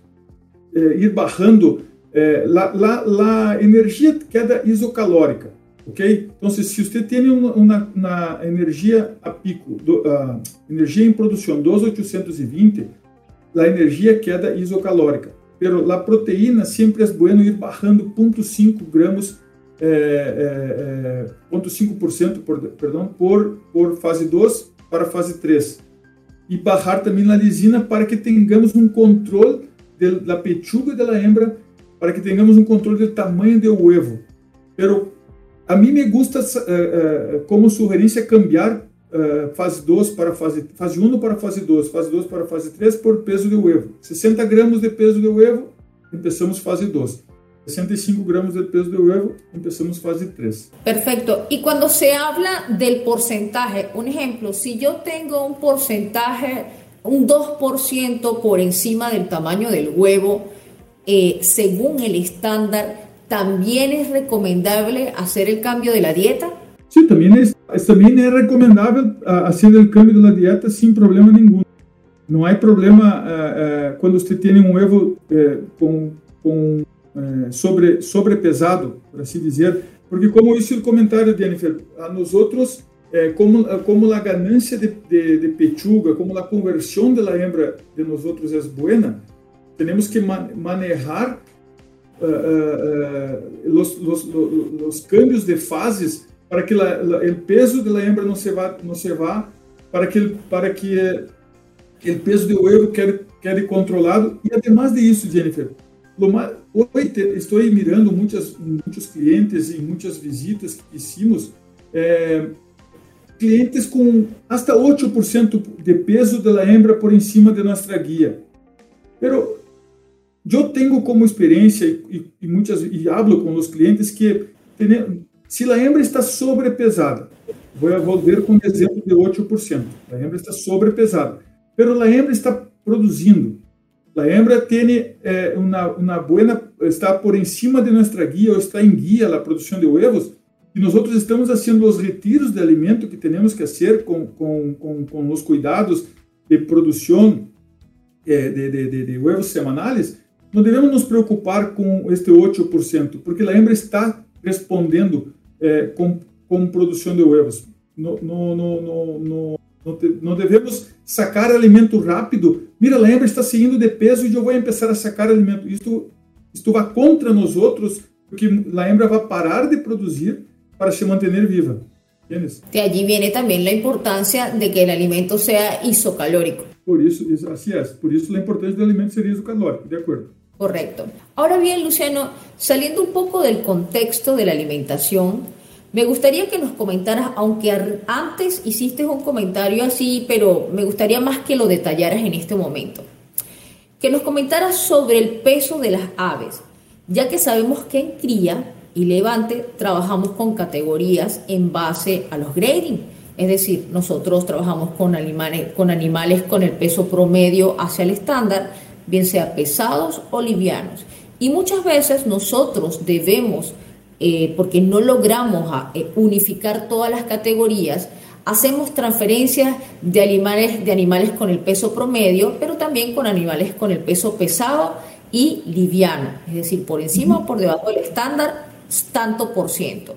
Speaker 3: é, ir barrando é, la, la, la, energia queda isocalórica, ok? Então, se, se você tem uma, energia a pico, do, uh, energia em produção 2820, a energia queda isocalórica. Pero a proteína sempre é bueno ir barrando 0.5 gramos, é, é, 0.5% por, perdão, por, por fase 2 para fase 3. E barrar também a lisina para que tenhamos um controle da pechuga da hembra para que tenhamos um controle do tamanho do huevo. Pero a mim me gusta, uh, uh, como sugerência, cambiar uh, fase 2 para fase, fase 1 para fase 2, fase 2 para fase 3 por peso de huevo. 60 gramas de peso de huevo, começamos fase 2. 65 gramos de peso de huevo, empezamos fase 3.
Speaker 2: Perfecto. Y cuando se habla del porcentaje, un ejemplo, si yo tengo un porcentaje, un 2% por encima del tamaño del huevo, eh, según el estándar, ¿también es recomendable hacer el cambio de la dieta?
Speaker 3: Sí, también es, también es recomendable uh, hacer el cambio de la dieta sin problema ninguno. No hay problema uh, uh, cuando usted tiene un huevo con, con sobre, sobrepesado, por así decir, porque como hizo el comentario, Jennifer, a nosotros, como, como la ganancia de, de, de pechuga, como la conversión de la hembra de nosotros es buena, tenemos que manejar uh, uh, los, los, los, cambios de fases para que el peso de la hembra no se va, no se va para que, para que el peso de huevo quede, quede controlado. E además de isso, Jennifer, estou mirando muitas, muitos clientes e muitas visitas que hicimos, eh, clientes com hasta 8% de peso da hembra por em cima de nossa guia. Pero eu tenho como experiência e, e muitas e hablo com os clientes que se a hembra está sobrepesada, vou volver com o exemplo de 8%. A hembra está sobrepesada, pero a hembra está produzindo. A hembra tem eh, uma, uma boa, está por encima de nossa guia ou está em guia a produção de huevos nós outros estamos fazendo os retiros de alimento que temos que fazer com, com, com, com os cuidados de produção eh, de, de, de, de huevos semanais, não devemos nos preocupar com este 8%, porque a hembra está respondendo eh, com, produção de ovos. Não, não, não, não, não, devemos sacar alimento rápido. Mira, a hembra está saindo de peso e eu vou começar a sacar alimento. Isto, isto vai contra nós outros, porque a hembra vai parar de produzir para se manter viva.
Speaker 2: ¿Entiendes? De allí viene también la importancia de que el alimento sea isocalórico.
Speaker 3: Por isso, assim é. Por isso a importância do alimento ser isocalórico, de acordo.
Speaker 2: Correcto. Ahora bien, Luciano, saliendo un poco del contexto de la alimentación, me gustaría que nos comentaras, aunque antes hiciste un comentario así, pero me gustaría más que lo detallaras en este momento. Que nos comentaras sobre el peso de las aves, ya que sabemos que en cría y levante trabajamos con categorías en base a los grading Es decir, nosotros trabajamos con animales, con animales con el peso promedio hacia el estándar, bien sea pesados o livianos. Y muchas veces nosotros debemos, eh, porque no logramos ah, eh, unificar todas las categorías, hacemos transferencias de animales, de animales con el peso promedio, pero también con animales con el peso pesado y liviano, es decir, por encima o por debajo del estándar, tanto por ciento.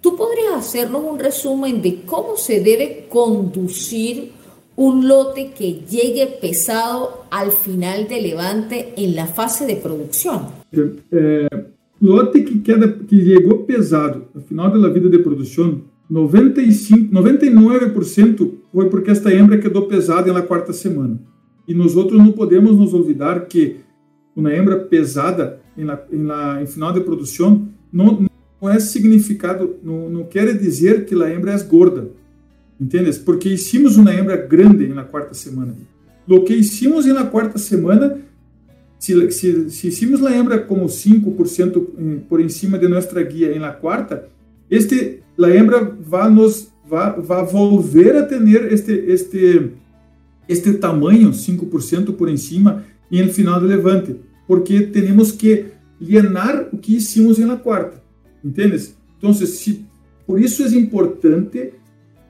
Speaker 2: ¿Tú podrías hacernos un resumen de cómo se debe conducir un lote que llegue pesado al final de levante en la fase de producción?
Speaker 3: Eh, lote que, queda, que llegó pesado al final de la vida de producción, 95, 99% foi porque esta hembra quedou pesada na quarta semana. E nós outros não podemos nos olvidar que uma hembra pesada em, em, final de produção não, não é significado, não, não quer dizer que a hembra é gorda, entendes? Porque hicimos uma hembra grande na quarta semana. O que hicimos na quarta semana, se, se, se hicimos a hembra como 5% eh, por em cima de nossa guia em la quarta, este la hembra vai nos vai, vai volver a ter este este este tamanho 5% por em cima e no final do levante, porque temos que llenar o que hicimos na quarta. ¿Entiendes? Entonces, si, por isso é importante,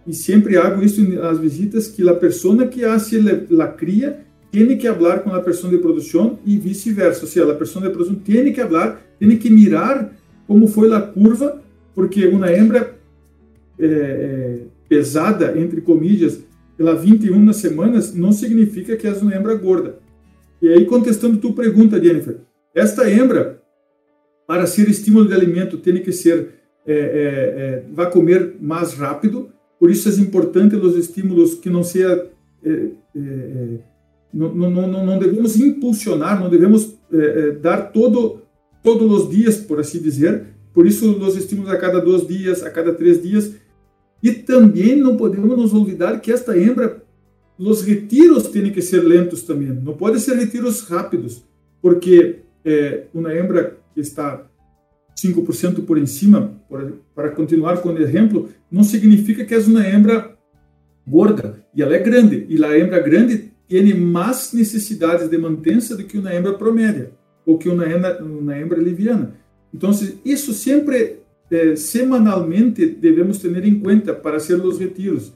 Speaker 3: e sempre hago isso nas visitas, que a pessoa que hace la cria tem que falar com a pessoa de produção e vice-versa. Ou seja, a pessoa de produção tem que falar, tem que mirar como foi a curva, porque uma hembra é, pesada, entre comillas, pela 21 semanas, não significa que é uma hembra gorda. E aí, contestando tua pergunta, Jennifer, esta hembra para ser estímulo de alimento, tem que ser, é, é, vai comer mais rápido, por isso é importante os estímulos que não seja, não, não, não, devemos impulsionar, não devemos dar todo, todos os dias, por assim dizer, por isso os estímulos a cada dois dias, a cada três dias, e também não podemos nos olvidar que esta hembra, os retiros têm que ser lentos também, não pode ser retiros rápidos, porque uma hembra que está 5% por em cima, para continuar com o exemplo, não significa que é uma hembra gorda, e ela é grande, e a hembra grande tem mais necessidades de mantença do que uma hembra promédia, ou que uma hembra, uma hembra liviana. Então, isso sempre, eh, semanalmente, devemos ter em conta para fazer os retiros.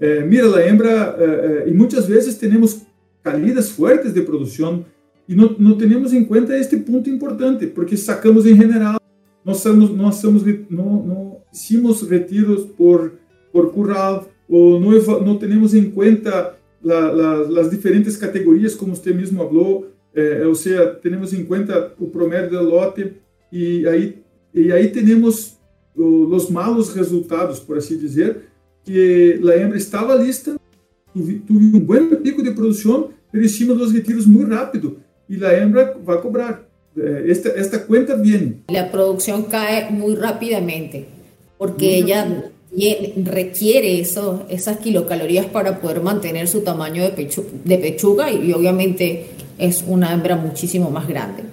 Speaker 3: Eh, mira, a hembra, eh, e muitas vezes temos caídas fortes de produção, e não, não temos em conta este ponto importante, porque sacamos em general. Nós somos, nós somos, não, não hicimos retiros por, por curral, ou não, não temos em conta la, la, as diferentes categorias, como você mesmo falou, eh, ou seja, temos em conta o promédio do lote, e aí, e aí temos os malos resultados, por assim dizer, que a hembra estava lista, tive um bom pico de produção, mas em cima dos retiros muito rápido, y la hembra va a cobrar. Eh, esta, esta cuenta viene.
Speaker 2: La producción cae muy rápidamente porque muy ella requiere esas kilocalorías para poder mantener su tamaño de, de pechuga y obviamente es una hembra muchísimo más grande.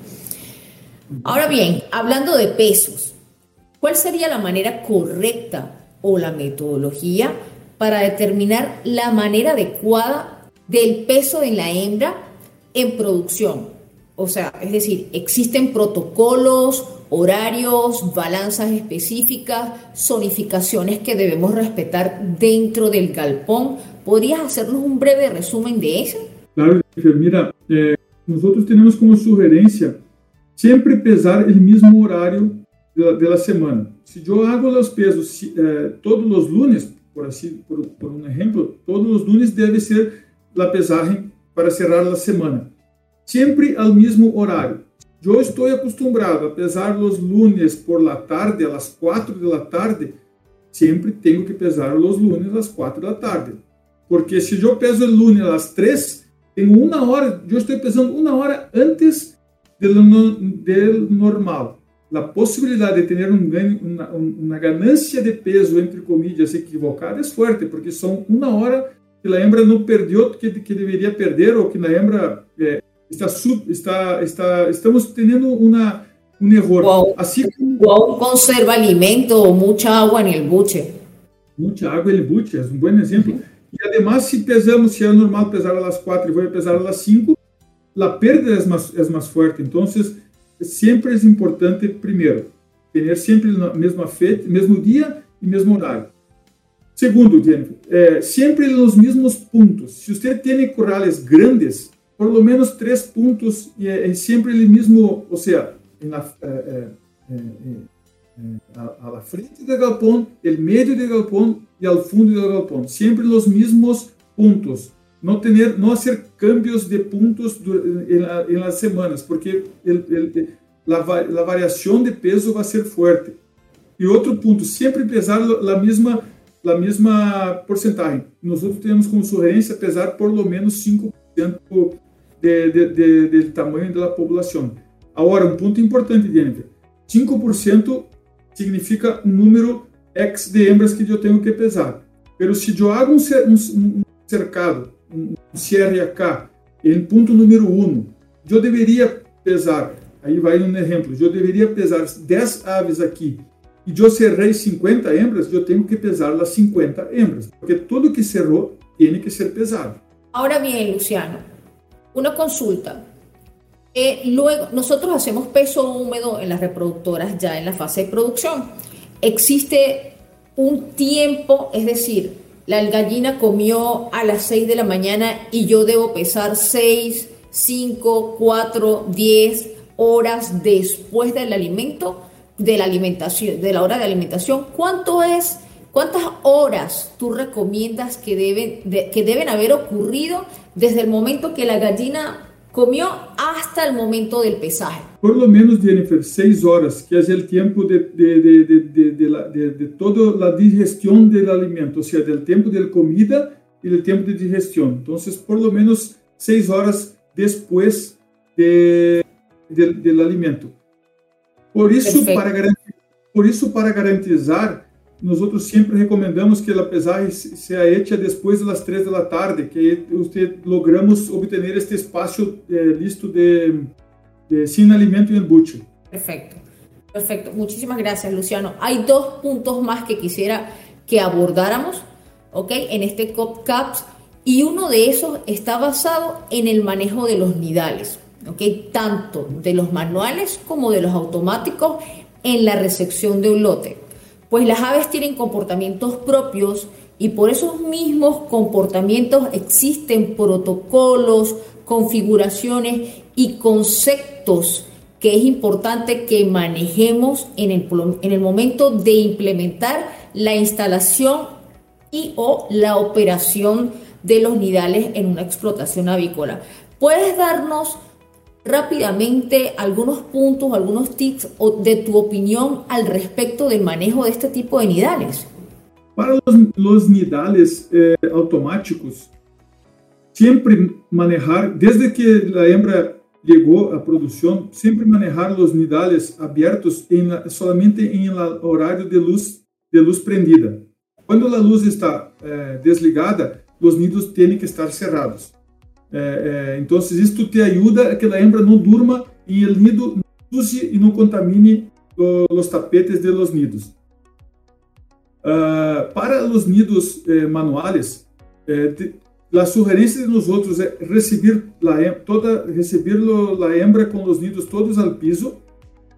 Speaker 2: Ahora bien, hablando de pesos, ¿cuál sería la manera correcta o la metodología para determinar la manera adecuada del peso de la hembra en producción. O sea, es decir, existen protocolos, horarios, balanzas específicas, zonificaciones que debemos respetar dentro del galpón. ¿Podrías hacernos un breve resumen de eso?
Speaker 3: Claro, mira, eh, nosotros tenemos como sugerencia siempre pesar el mismo horario de la, de la semana. Si yo hago los pesos eh, todos los lunes, por así, por, por un ejemplo, todos los lunes debe ser la pesaje para cerrar a semana. Sempre ao mesmo horário. Eu estou acostumado a pesar os lunes por la tarde, às quatro da tarde, sempre tenho que pesar os lunes às quatro da tarde. Porque se eu peso o lunes às três, tenho uma hora, eu estou pesando uma hora antes do, normal. A possibilidade de ter um ganho, uma, uma ganância de peso, entre comillas, equivocada é forte, porque são uma hora que a hembra não perdeu que, que deveria perder ou que a hembra é, está, sub, está, está estamos tendo uma um erro.
Speaker 2: Ou, assim como... ou conserva alimento ou muita água no buche.
Speaker 3: mucha água, ele bute, é um bom exemplo. E además, se pesamos, se é normal pesar a las 4 e vou pesar a las 5, a perda é mais, é mais forte. Então, sempre é importante, primeiro, ter sempre na mesma feita, mesmo dia e mesmo horário. Segundo, Jennifer, é, sempre nos mesmos pontos. Se você tem corrales grandes, por lo menos três pontos e é, é sempre o mesmo, ou seja, na, é, é, é, é a frente do galpão, o meio do galpão e ao fundo do galpão. Sempre os mesmos pontos. Não ter, não fazer cambios de pontos em, las semanas, porque el, el, la, la variação de peso vai ser forte. E outro ponto, sempre pesar a mesma a mesma porcentagem. Nós temos como sugerência pesar por lo menos 5% de, de, de, de tamanho da população. Agora, um ponto importante, Jennifer: 5% significa um número X de hembras que eu tenho que pesar. Pero se eu hago um, cercado, um CRK, em ponto número 1, eu deveria pesar, aí vai um exemplo, eu deveria pesar 10 aves aqui e eu cerrei 50 hembras, eu tenho que pesar as 50 hembras, porque tudo que cerrou tem que ser pesado.
Speaker 2: Ahora bien, Luciano, una consulta. Eh, luego, nosotros hacemos peso húmedo en las reproductoras ya en la fase de producción. Existe un tiempo, es decir, la gallina comió a las 6 de la mañana y yo debo pesar 6, 5, 4, 10 horas después del alimento de la alimentación, de la hora de alimentación, ¿cuánto es, cuántas horas tú recomiendas que deben, que deben haber ocurrido desde el momento que la gallina comió hasta el momento del pesaje?
Speaker 3: Por lo menos, Jennifer, seis horas, que es el tiempo de, de, de, de, la, de, toda la digestión del alimento, o sea, del tiempo de la comida y del tiempo de digestión. Entonces, por lo menos seis horas después de, del alimento. Por isso, para garantir, por isso, para garantizar, nós outros sempre recomendamos que a pesagem seja hecha depois das três da tarde, que usted logramos obter este espaço eh, listo de, de sin alimento e embute.
Speaker 2: Perfecto, perfecto. Muchísimas gracias, Luciano. Hay dos puntos más que quisiera que abordáramos, ¿ok? En este COPCAPS, y uno de esos está basado en el manejo de los nidales. ¿okay? tanto de los manuales como de los automáticos en la recepción de un lote. Pues las aves tienen comportamientos propios y por esos mismos comportamientos existen protocolos, configuraciones y conceptos que es importante que manejemos en el, en el momento de implementar la instalación y o la operación de los nidales en una explotación avícola. ¿Puedes darnos rápidamente algunos puntos, algunos tips de tu opinión al respecto del manejo de este tipo de nidales.
Speaker 3: Para los, los nidales eh, automáticos, siempre manejar, desde que la hembra llegó a producción, siempre manejar los nidales abiertos en la, solamente en el horario de luz, de luz prendida. Cuando la luz está eh, desligada, los nidos tienen que estar cerrados. É, é, então, isso te ajuda a que a hembra não durma e o nido não use e não contamine os tapetes de los nidos. Uh, para os nidos eh, manuais, eh, a sugerência de nós outros é receber la, toda receber a hembra com os nidos todos ao piso.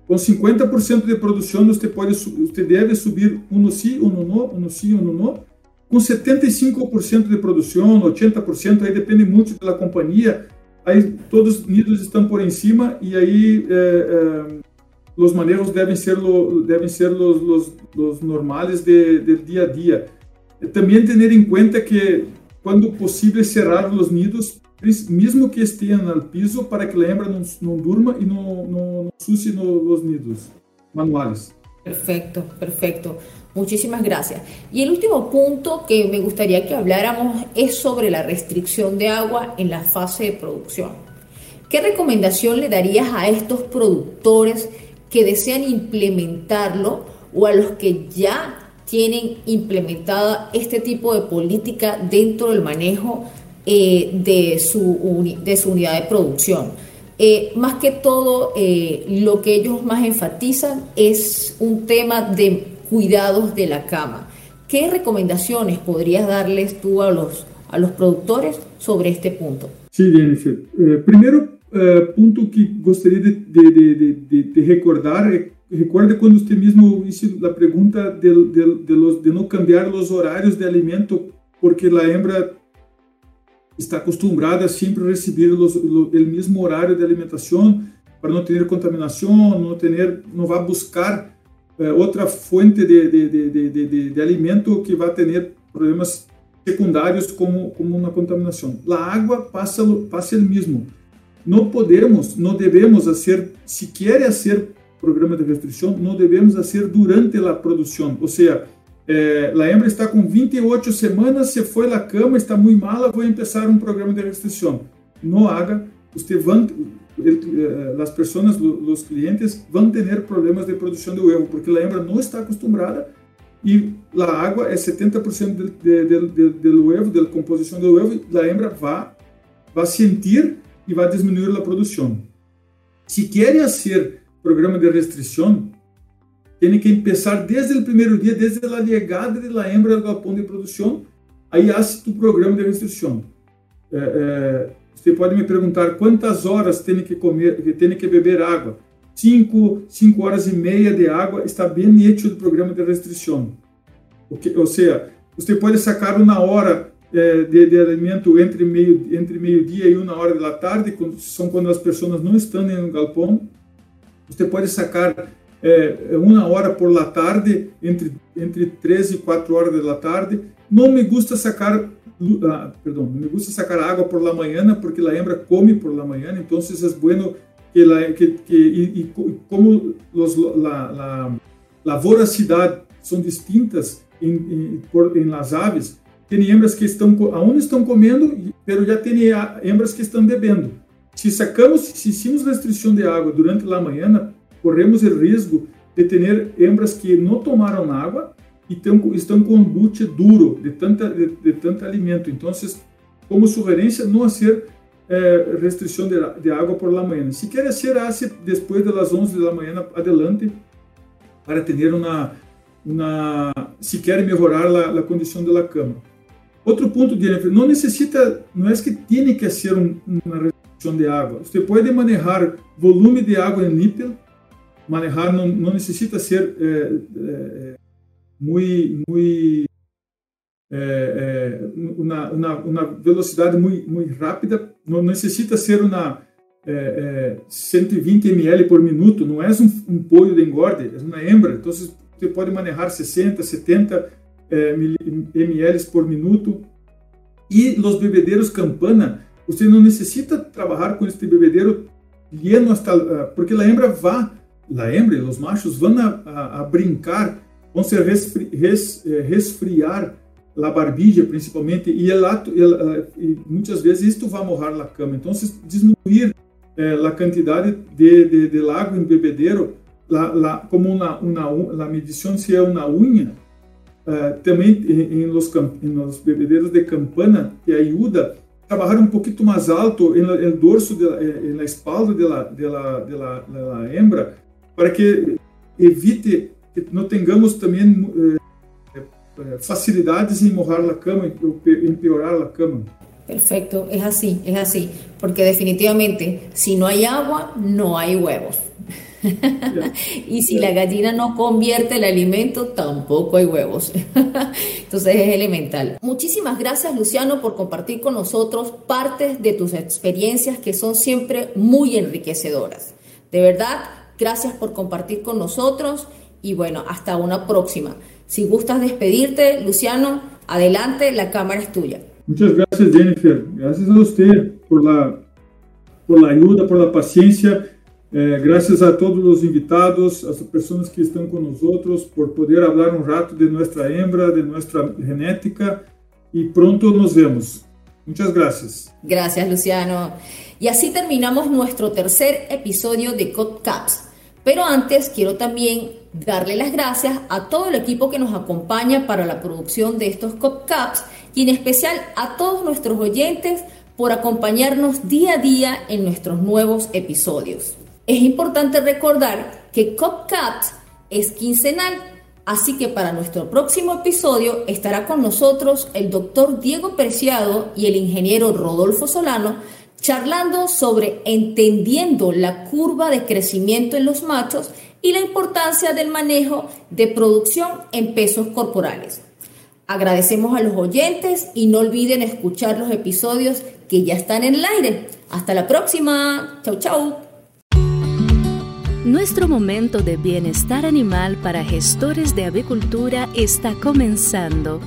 Speaker 3: Com 50% de produção, você pode você deve subir um no si, um no no, um no si, um no no com 75% de produção, 80%, aí depende muito da companhia, aí todos os nidos estão por em cima e aí é, é, os manejos devem ser lo, devem ser os, normais de, de dia a dia. Também ter em conta que quando possível cerrar os nidos, mesmo que estejam no piso, para que a hembra não, durma e não, não, não sucie no, os nidos manuais.
Speaker 2: Perfecto, perfecto. Muchísimas gracias. Y el último punto que me gustaría que habláramos es sobre la restricción de agua en la fase de producción. ¿Qué recomendación le darías a estos productores que desean implementarlo o a los que ya tienen implementada este tipo de política dentro del manejo eh, de, su de su unidad de producción? Eh, más que todo, eh, lo que ellos más enfatizan es un tema de cuidados de la cama. ¿Qué recomendaciones podrías darles tú a los, a los productores sobre este punto?
Speaker 3: Sí, Jennifer. Eh, primero eh, punto que gostaria de, de, de, de recordar é recuerde quando você mesmo hizo a pergunta de, los, de não cambiar os horários de alimento porque a hembra está acostumbrada a sempre receber los, lo, o mesmo horário de alimentação para não ter contaminação, não ter, não vai buscar eh, outra fonte de, de, de, de, alimento que vai ter problemas secundários como, como uma contaminação. A água passa, passa o mesmo. Não podemos, não devemos fazer, se quer fazer programa de restrição, não devemos fazer durante a produção. Ou seja, eh, a hembra está com 28 semanas, se foi à cama, está muito mala, vou começar um programa de restrição. Não haga, você vai, as pessoas, os clientes vão ter problemas de produção de ovo, porque a hembra não está acostumada e a água é 70% do ovo, da composição do ovo, e a hembra vai, vai sentir e vai diminuir a produção. Se querem fazer programa de restrição, tem que começar desde o primeiro dia, desde a chegada da hembra ao galpão de produção, aí hace o programa de restrição. É, é, você pode me perguntar quantas horas tem que comer, tem que beber água. Cinco, cinco horas e meia de água está bem hecho o programa de restrição. Ou seja, você pode sacar uma hora é, de, de, alimento entre meio entre meio dia e uma hora da tarde, quando, são quando as pessoas não estão no galpão. Você pode sacar é, uma hora por la tarde, entre, entre 3 e 4 horas da tarde. Não me gusta sacar, ah, perdão, me gusta sacar água por la manhã, porque a hembra come por la manhã, então é bueno que, la, que, que e, e, como los, la, la, la voracidade são distintas em, em, por, las aves, tem hembras que estão, aonde estão comendo, mas já tem hembras que estão bebendo. Se sacamos, se hicimos restrição de água durante a manhã, corremos o risco de ter hembras que não tomaram água e tão, estão com um bute duro de tanta de, de tanto alimento. Então, como sugerência, não fazer eh, restrição de, de, água por la manhã. Se quer ser, depois das 11 da manhã adelante para ter uma, uma se quer melhorar a, condição da cama. Outro ponto, Jennifer, não necessita, não é que tem que ser um, uma restrição de água. Você pode manejar volume de água em nível, manejar não, não necessita ser é, é, muito, muito é, uma, uma, uma, velocidade muito, muito rápida, não necessita ser uma é, 120 ml por minuto, não é um, um pollo de engorde, é uma hembra, então você pode manejar 60, 70 é, ml por minuto. E os bebedeiros campana, você não necessita trabalhar com este bebedeiro lleno hasta, ah, porque a hembra vai, a hembra, os machos vão a, a, a brincar, resfri, res, eh, resfriar a barbilla principalmente e, ela, ela, e muitas vezes isto vai morrer na cama. Então, se diminuir eh, a quantidade de, de, de lago em bebedeiro, la, la, como uma, uma, medição se é uma unha, Uh, também em, em los bebedeiros de campana que ajuda a trabalhar um pouquinho mais alto no dorso, de, eh, na espalda da hembra, para que evite que não tenhamos também eh, facilidades em morrer na cama, em piorar a cama.
Speaker 2: Perfecto, es así, es así, porque definitivamente si no hay agua, no hay huevos. *laughs* y si la gallina no convierte el alimento, tampoco hay huevos. *laughs* Entonces es elemental. Muchísimas gracias Luciano por compartir con nosotros partes de tus experiencias que son siempre muy enriquecedoras. De verdad, gracias por compartir con nosotros y bueno, hasta una próxima. Si gustas despedirte, Luciano, adelante, la cámara es tuya.
Speaker 3: Muchas gracias Jennifer, gracias a usted por la, por la ayuda, por la paciencia É, graças a todos os invitados, as pessoas que estão com nós outros, por poder falar um rato de nossa hembra, de nossa genética e pronto nos vemos. Muchas gracias.
Speaker 2: Gracias, Luciano. Y así terminamos nuestro tercer episodio de CODCAPS. Pero antes quiero también darle las gracias a todo el equipo que nos acompaña para la producción de estos CODCAPS y en especial a todos nuestros oyentes por acompañarnos día a día en nuestros nuevos episodios. Es importante recordar que CopCat es quincenal, Así que para nuestro próximo episodio estará con nosotros el doctor Diego Preciado y el ingeniero Rodolfo Solano charlando sobre entendiendo la curva de crecimiento en los machos y la importancia del manejo de producción en pesos corporales. Agradecemos a los oyentes y no olviden escuchar los episodios que ya están en el aire. Hasta la próxima. Chau, chau.
Speaker 1: Nuestro momento de bienestar animal para gestores de avicultura está comenzando.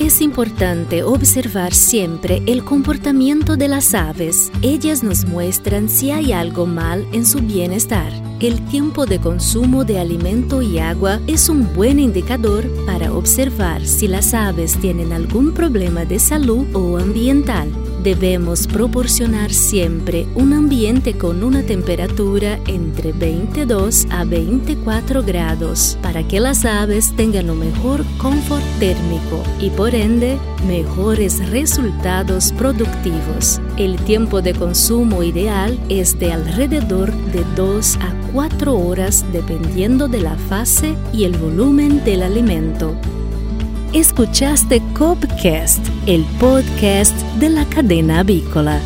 Speaker 1: Es importante observar siempre el comportamiento de las aves. Ellas nos muestran si hay algo mal en su bienestar. El tiempo de consumo de alimento y agua es un buen indicador para observar si las aves tienen algún problema de salud o ambiental. Debemos proporcionar siempre un ambiente con una temperatura entre 22 a 24 grados para que las aves tengan un mejor confort térmico y por ende mejores resultados productivos. El tiempo de consumo ideal es de alrededor de 2 a 4 horas dependiendo de la fase y el volumen del alimento. Escuchaste Copcast, el podcast de la cadena avícola.